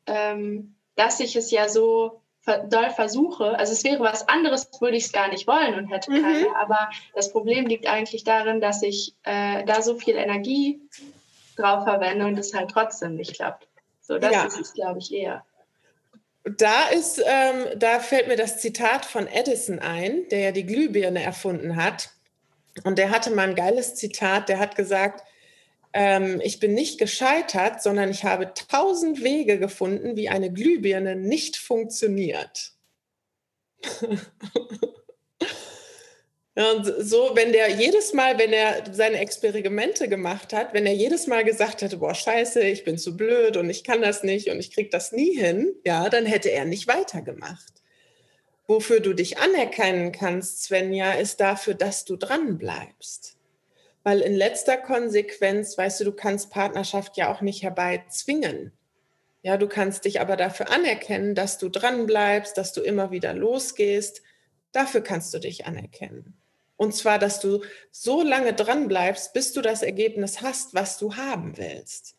ähm, dass ich es ja so doll versuche, also es wäre was anderes, würde ich es gar nicht wollen und hätte mhm. keine, aber das Problem liegt eigentlich darin, dass ich äh, da so viel Energie drauf verwende und es halt trotzdem nicht klappt. So, das ja. ist es, glaube ich, eher. Da ist, ähm, da fällt mir das Zitat von Edison ein, der ja die Glühbirne erfunden hat. Und der hatte mal ein geiles Zitat, der hat gesagt, ähm, ich bin nicht gescheitert, sondern ich habe tausend Wege gefunden, wie eine Glühbirne nicht funktioniert. Und so, wenn der jedes Mal, wenn er seine Experimente gemacht hat, wenn er jedes Mal gesagt hätte, boah, scheiße, ich bin zu blöd und ich kann das nicht und ich kriege das nie hin, ja, dann hätte er nicht weitergemacht. Wofür du dich anerkennen kannst, Svenja, ist dafür, dass du dran bleibst. Weil in letzter Konsequenz, weißt du, du kannst Partnerschaft ja auch nicht herbeizwingen. Ja, du kannst dich aber dafür anerkennen, dass du dran bleibst, dass du immer wieder losgehst. Dafür kannst du dich anerkennen. Und zwar, dass du so lange dran bleibst, bis du das Ergebnis hast, was du haben willst.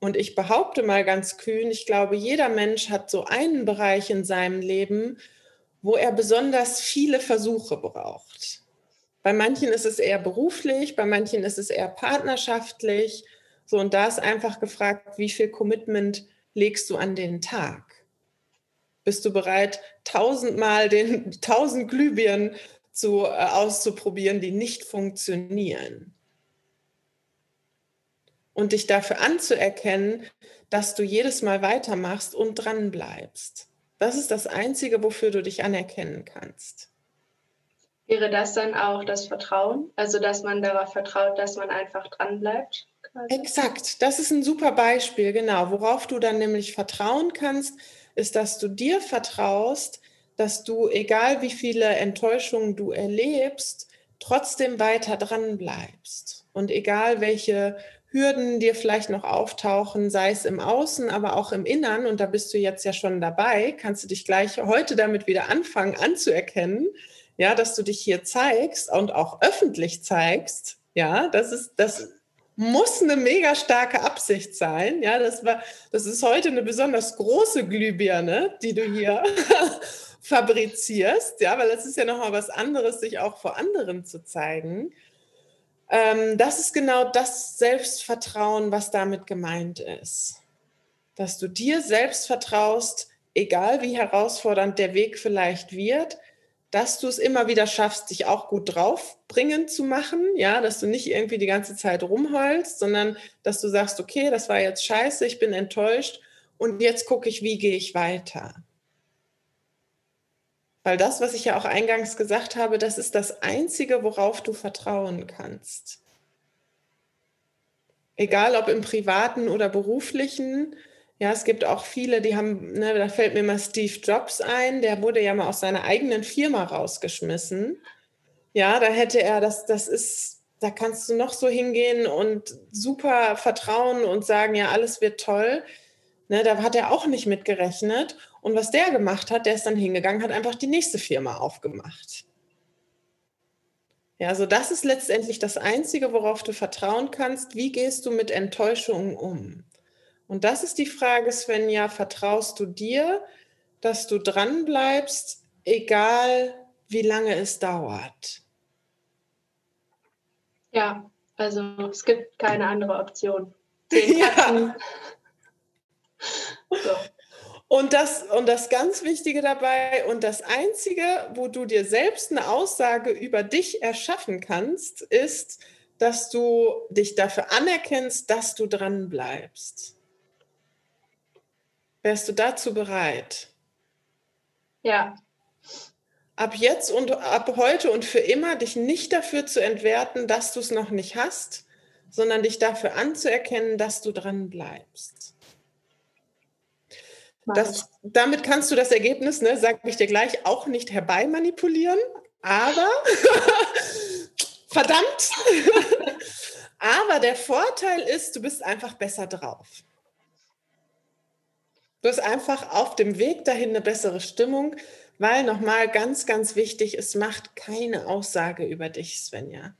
Und ich behaupte mal ganz kühn, ich glaube, jeder Mensch hat so einen Bereich in seinem Leben, wo er besonders viele Versuche braucht. Bei manchen ist es eher beruflich, bei manchen ist es eher partnerschaftlich. So, und da ist einfach gefragt, wie viel Commitment legst du an den Tag? Bist du bereit, tausendmal den tausend Glühbirnen zu, äh, auszuprobieren, die nicht funktionieren? Und dich dafür anzuerkennen, dass du jedes Mal weitermachst und dran bleibst. Das ist das Einzige, wofür du dich anerkennen kannst. Wäre das dann auch das Vertrauen? Also, dass man darauf vertraut, dass man einfach dran bleibt? Exakt, das ist ein super Beispiel, genau. Worauf du dann nämlich vertrauen kannst, ist, dass du dir vertraust, dass du, egal wie viele Enttäuschungen du erlebst, trotzdem weiter dran bleibst. Und egal welche Hürden dir vielleicht noch auftauchen, sei es im Außen, aber auch im Innern, und da bist du jetzt ja schon dabei, kannst du dich gleich heute damit wieder anfangen anzuerkennen, ja, dass du dich hier zeigst und auch öffentlich zeigst, ja, das ist, das muss eine mega starke Absicht sein, ja, das war, das ist heute eine besonders große Glühbirne, die du hier fabrizierst, ja, weil es ist ja nochmal was anderes, sich auch vor anderen zu zeigen. Ähm, das ist genau das Selbstvertrauen, was damit gemeint ist. Dass du dir selbst vertraust, egal wie herausfordernd der Weg vielleicht wird, dass du es immer wieder schaffst, dich auch gut draufbringen zu machen, ja, dass du nicht irgendwie die ganze Zeit rumheulst, sondern dass du sagst, okay, das war jetzt scheiße, ich bin enttäuscht und jetzt gucke ich, wie gehe ich weiter. Weil das, was ich ja auch eingangs gesagt habe, das ist das Einzige, worauf du vertrauen kannst. Egal ob im privaten oder beruflichen. Ja, es gibt auch viele, die haben, ne, da fällt mir mal Steve Jobs ein, der wurde ja mal aus seiner eigenen Firma rausgeschmissen. Ja, da hätte er, das, das ist, da kannst du noch so hingehen und super vertrauen und sagen, ja, alles wird toll. Ne, da hat er auch nicht mit gerechnet. Und was der gemacht hat, der ist dann hingegangen, hat einfach die nächste Firma aufgemacht. Ja, also das ist letztendlich das Einzige, worauf du vertrauen kannst. Wie gehst du mit Enttäuschungen um? Und das ist die Frage, Svenja, vertraust du dir, dass du dran bleibst, egal wie lange es dauert? Ja, also es gibt keine andere Option. ja. So. Und das, und das ganz Wichtige dabei und das Einzige, wo du dir selbst eine Aussage über dich erschaffen kannst, ist, dass du dich dafür anerkennst, dass du dran bleibst. Wärst du dazu bereit? Ja. Ab jetzt und ab heute und für immer dich nicht dafür zu entwerten, dass du es noch nicht hast, sondern dich dafür anzuerkennen, dass du dran bleibst. Das, damit kannst du das Ergebnis, ne, sage ich dir gleich, auch nicht herbeimanipulieren, aber verdammt. aber der Vorteil ist, du bist einfach besser drauf. Du hast einfach auf dem Weg dahin eine bessere Stimmung, weil nochmal ganz, ganz wichtig, es macht keine Aussage über dich, Svenja.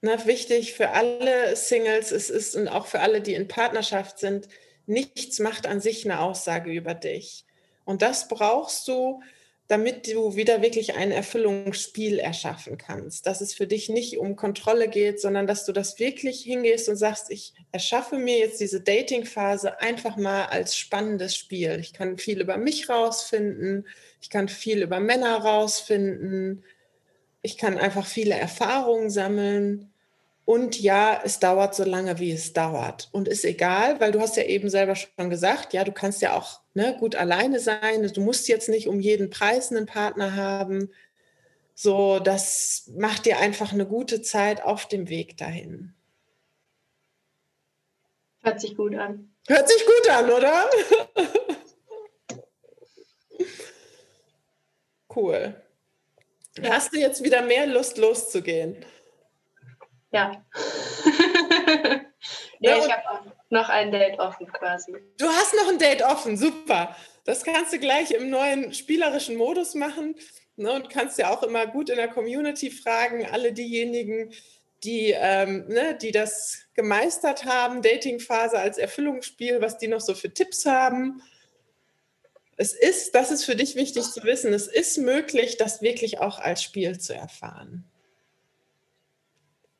Na, wichtig für alle Singles, es ist und auch für alle, die in Partnerschaft sind, nichts macht an sich eine Aussage über dich. Und das brauchst du, damit du wieder wirklich ein Erfüllungsspiel erschaffen kannst. Dass es für dich nicht um Kontrolle geht, sondern dass du das wirklich hingehst und sagst, ich erschaffe mir jetzt diese Dating-Phase einfach mal als spannendes Spiel. Ich kann viel über mich rausfinden, ich kann viel über Männer rausfinden, ich kann einfach viele Erfahrungen sammeln und ja, es dauert so lange, wie es dauert. Und ist egal, weil du hast ja eben selber schon gesagt, ja, du kannst ja auch ne, gut alleine sein. Du musst jetzt nicht um jeden Preis einen Partner haben. So, das macht dir einfach eine gute Zeit auf dem Weg dahin. Hört sich gut an. Hört sich gut an, oder? cool. Hast du jetzt wieder mehr Lust loszugehen? Ja. ja, ich habe noch ein Date offen quasi. Du hast noch ein Date offen, super. Das kannst du gleich im neuen spielerischen Modus machen ne, und kannst ja auch immer gut in der Community fragen, alle diejenigen, die, ähm, ne, die das gemeistert haben, Datingphase als Erfüllungsspiel, was die noch so für Tipps haben. Es ist, das ist für dich wichtig zu wissen, es ist möglich, das wirklich auch als Spiel zu erfahren.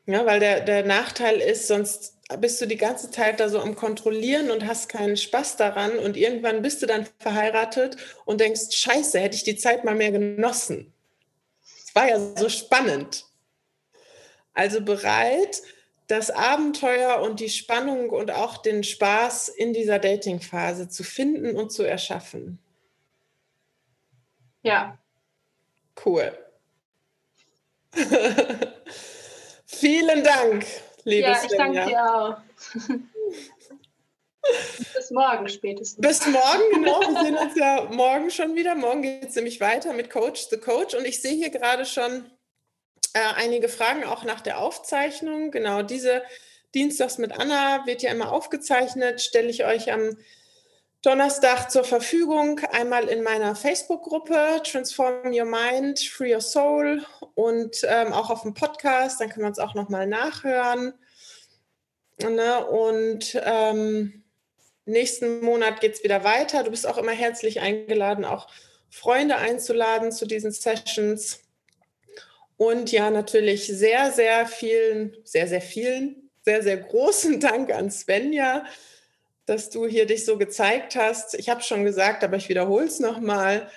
Ja, weil der, der Nachteil ist, sonst bist du die ganze Zeit da so am Kontrollieren und hast keinen Spaß daran und irgendwann bist du dann verheiratet und denkst, scheiße, hätte ich die Zeit mal mehr genossen. Es war ja so spannend. Also bereit, das Abenteuer und die Spannung und auch den Spaß in dieser Dating-Phase zu finden und zu erschaffen. Ja. Cool. Vielen Dank, liebe Ja, ich danke dir auch. Bis morgen spätestens. Bis morgen, genau. Wir sehen uns ja morgen schon wieder. Morgen geht es nämlich weiter mit Coach the Coach. Und ich sehe hier gerade schon äh, einige Fragen auch nach der Aufzeichnung. Genau, diese Dienstags mit Anna wird ja immer aufgezeichnet. Stelle ich euch am Donnerstag zur Verfügung, einmal in meiner Facebook-Gruppe Transform Your Mind, Free Your Soul und ähm, auch auf dem Podcast, dann kann man es auch nochmal nachhören. Ne? Und ähm, nächsten Monat geht es wieder weiter. Du bist auch immer herzlich eingeladen, auch Freunde einzuladen zu diesen Sessions. Und ja, natürlich sehr, sehr vielen, sehr, sehr vielen, sehr, sehr großen Dank an Svenja dass du hier dich so gezeigt hast. Ich habe schon gesagt, aber ich wiederhole es nochmal.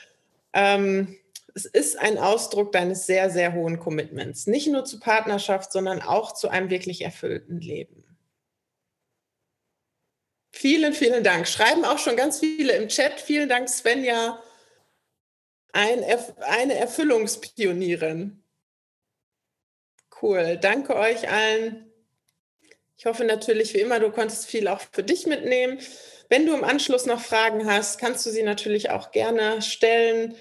Ähm, es ist ein Ausdruck deines sehr, sehr hohen Commitments. Nicht nur zur Partnerschaft, sondern auch zu einem wirklich erfüllten Leben. Vielen, vielen Dank. Schreiben auch schon ganz viele im Chat. Vielen Dank, Svenja. Ein, eine Erfüllungspionierin. Cool. Danke euch allen. Ich hoffe natürlich, wie immer, du konntest viel auch für dich mitnehmen. Wenn du im Anschluss noch Fragen hast, kannst du sie natürlich auch gerne stellen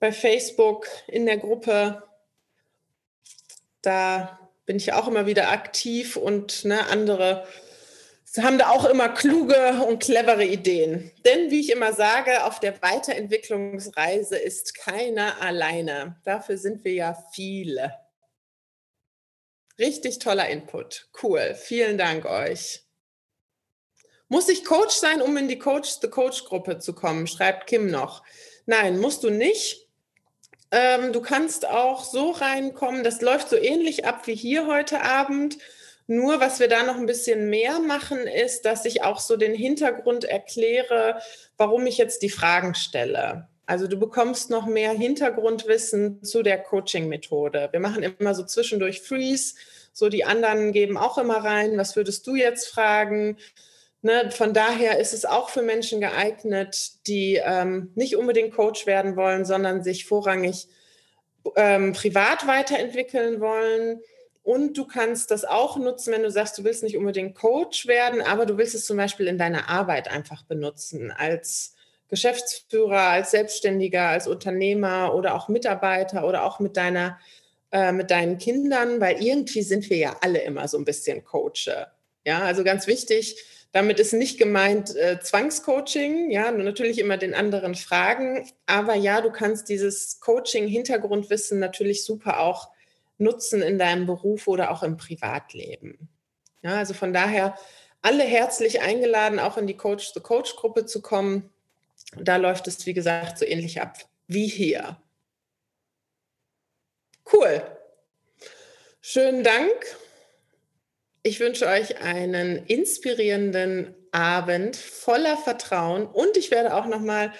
bei Facebook in der Gruppe. Da bin ich auch immer wieder aktiv und ne, andere haben da auch immer kluge und clevere Ideen. Denn wie ich immer sage, auf der Weiterentwicklungsreise ist keiner alleine. Dafür sind wir ja viele. Richtig toller Input. Cool. Vielen Dank euch. Muss ich Coach sein, um in die Coach the Coach Gruppe zu kommen? Schreibt Kim noch. Nein, musst du nicht. Ähm, du kannst auch so reinkommen. Das läuft so ähnlich ab wie hier heute Abend. Nur was wir da noch ein bisschen mehr machen, ist, dass ich auch so den Hintergrund erkläre, warum ich jetzt die Fragen stelle. Also du bekommst noch mehr Hintergrundwissen zu der Coaching-Methode. Wir machen immer so zwischendurch Freeze, so die anderen geben auch immer rein, was würdest du jetzt fragen? Ne, von daher ist es auch für Menschen geeignet, die ähm, nicht unbedingt Coach werden wollen, sondern sich vorrangig ähm, privat weiterentwickeln wollen und du kannst das auch nutzen, wenn du sagst, du willst nicht unbedingt Coach werden, aber du willst es zum Beispiel in deiner Arbeit einfach benutzen, als Geschäftsführer, als Selbstständiger, als Unternehmer oder auch Mitarbeiter oder auch mit deiner äh, mit deinen Kindern, weil irgendwie sind wir ja alle immer so ein bisschen Coache. Ja, also ganz wichtig, damit ist nicht gemeint äh, Zwangscoaching, ja, natürlich immer den anderen fragen, aber ja, du kannst dieses Coaching-Hintergrundwissen natürlich super auch nutzen in deinem Beruf oder auch im Privatleben. Ja, also von daher alle herzlich eingeladen, auch in die Coach the Coach Gruppe zu kommen. Da läuft es, wie gesagt, so ähnlich ab wie hier. Cool. Schönen Dank. Ich wünsche euch einen inspirierenden Abend voller Vertrauen und ich werde auch noch mal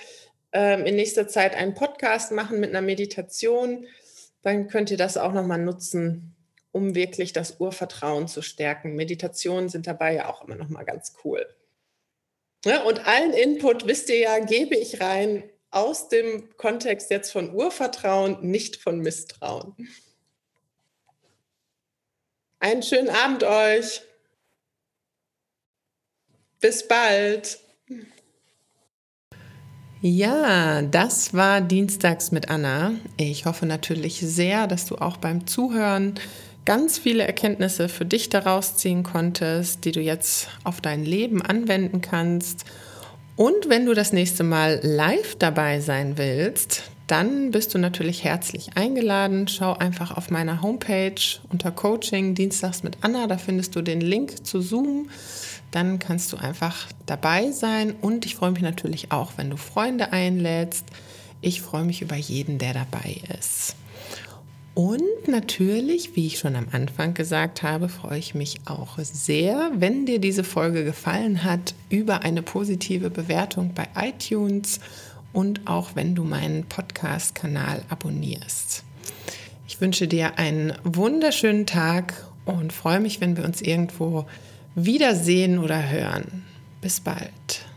ähm, in nächster Zeit einen Podcast machen mit einer Meditation dann könnt ihr das auch nochmal nutzen, um wirklich das Urvertrauen zu stärken. Meditationen sind dabei ja auch immer nochmal ganz cool. Ja, und allen Input, wisst ihr ja, gebe ich rein aus dem Kontext jetzt von Urvertrauen, nicht von Misstrauen. Einen schönen Abend euch. Bis bald. Ja, das war Dienstags mit Anna. Ich hoffe natürlich sehr, dass du auch beim Zuhören ganz viele Erkenntnisse für dich daraus ziehen konntest, die du jetzt auf dein Leben anwenden kannst. Und wenn du das nächste Mal live dabei sein willst, dann bist du natürlich herzlich eingeladen. Schau einfach auf meiner Homepage unter Coaching Dienstags mit Anna, da findest du den Link zu Zoom dann kannst du einfach dabei sein. Und ich freue mich natürlich auch, wenn du Freunde einlädst. Ich freue mich über jeden, der dabei ist. Und natürlich, wie ich schon am Anfang gesagt habe, freue ich mich auch sehr, wenn dir diese Folge gefallen hat, über eine positive Bewertung bei iTunes und auch wenn du meinen Podcast-Kanal abonnierst. Ich wünsche dir einen wunderschönen Tag und freue mich, wenn wir uns irgendwo wiedersehen oder hören. Bis bald.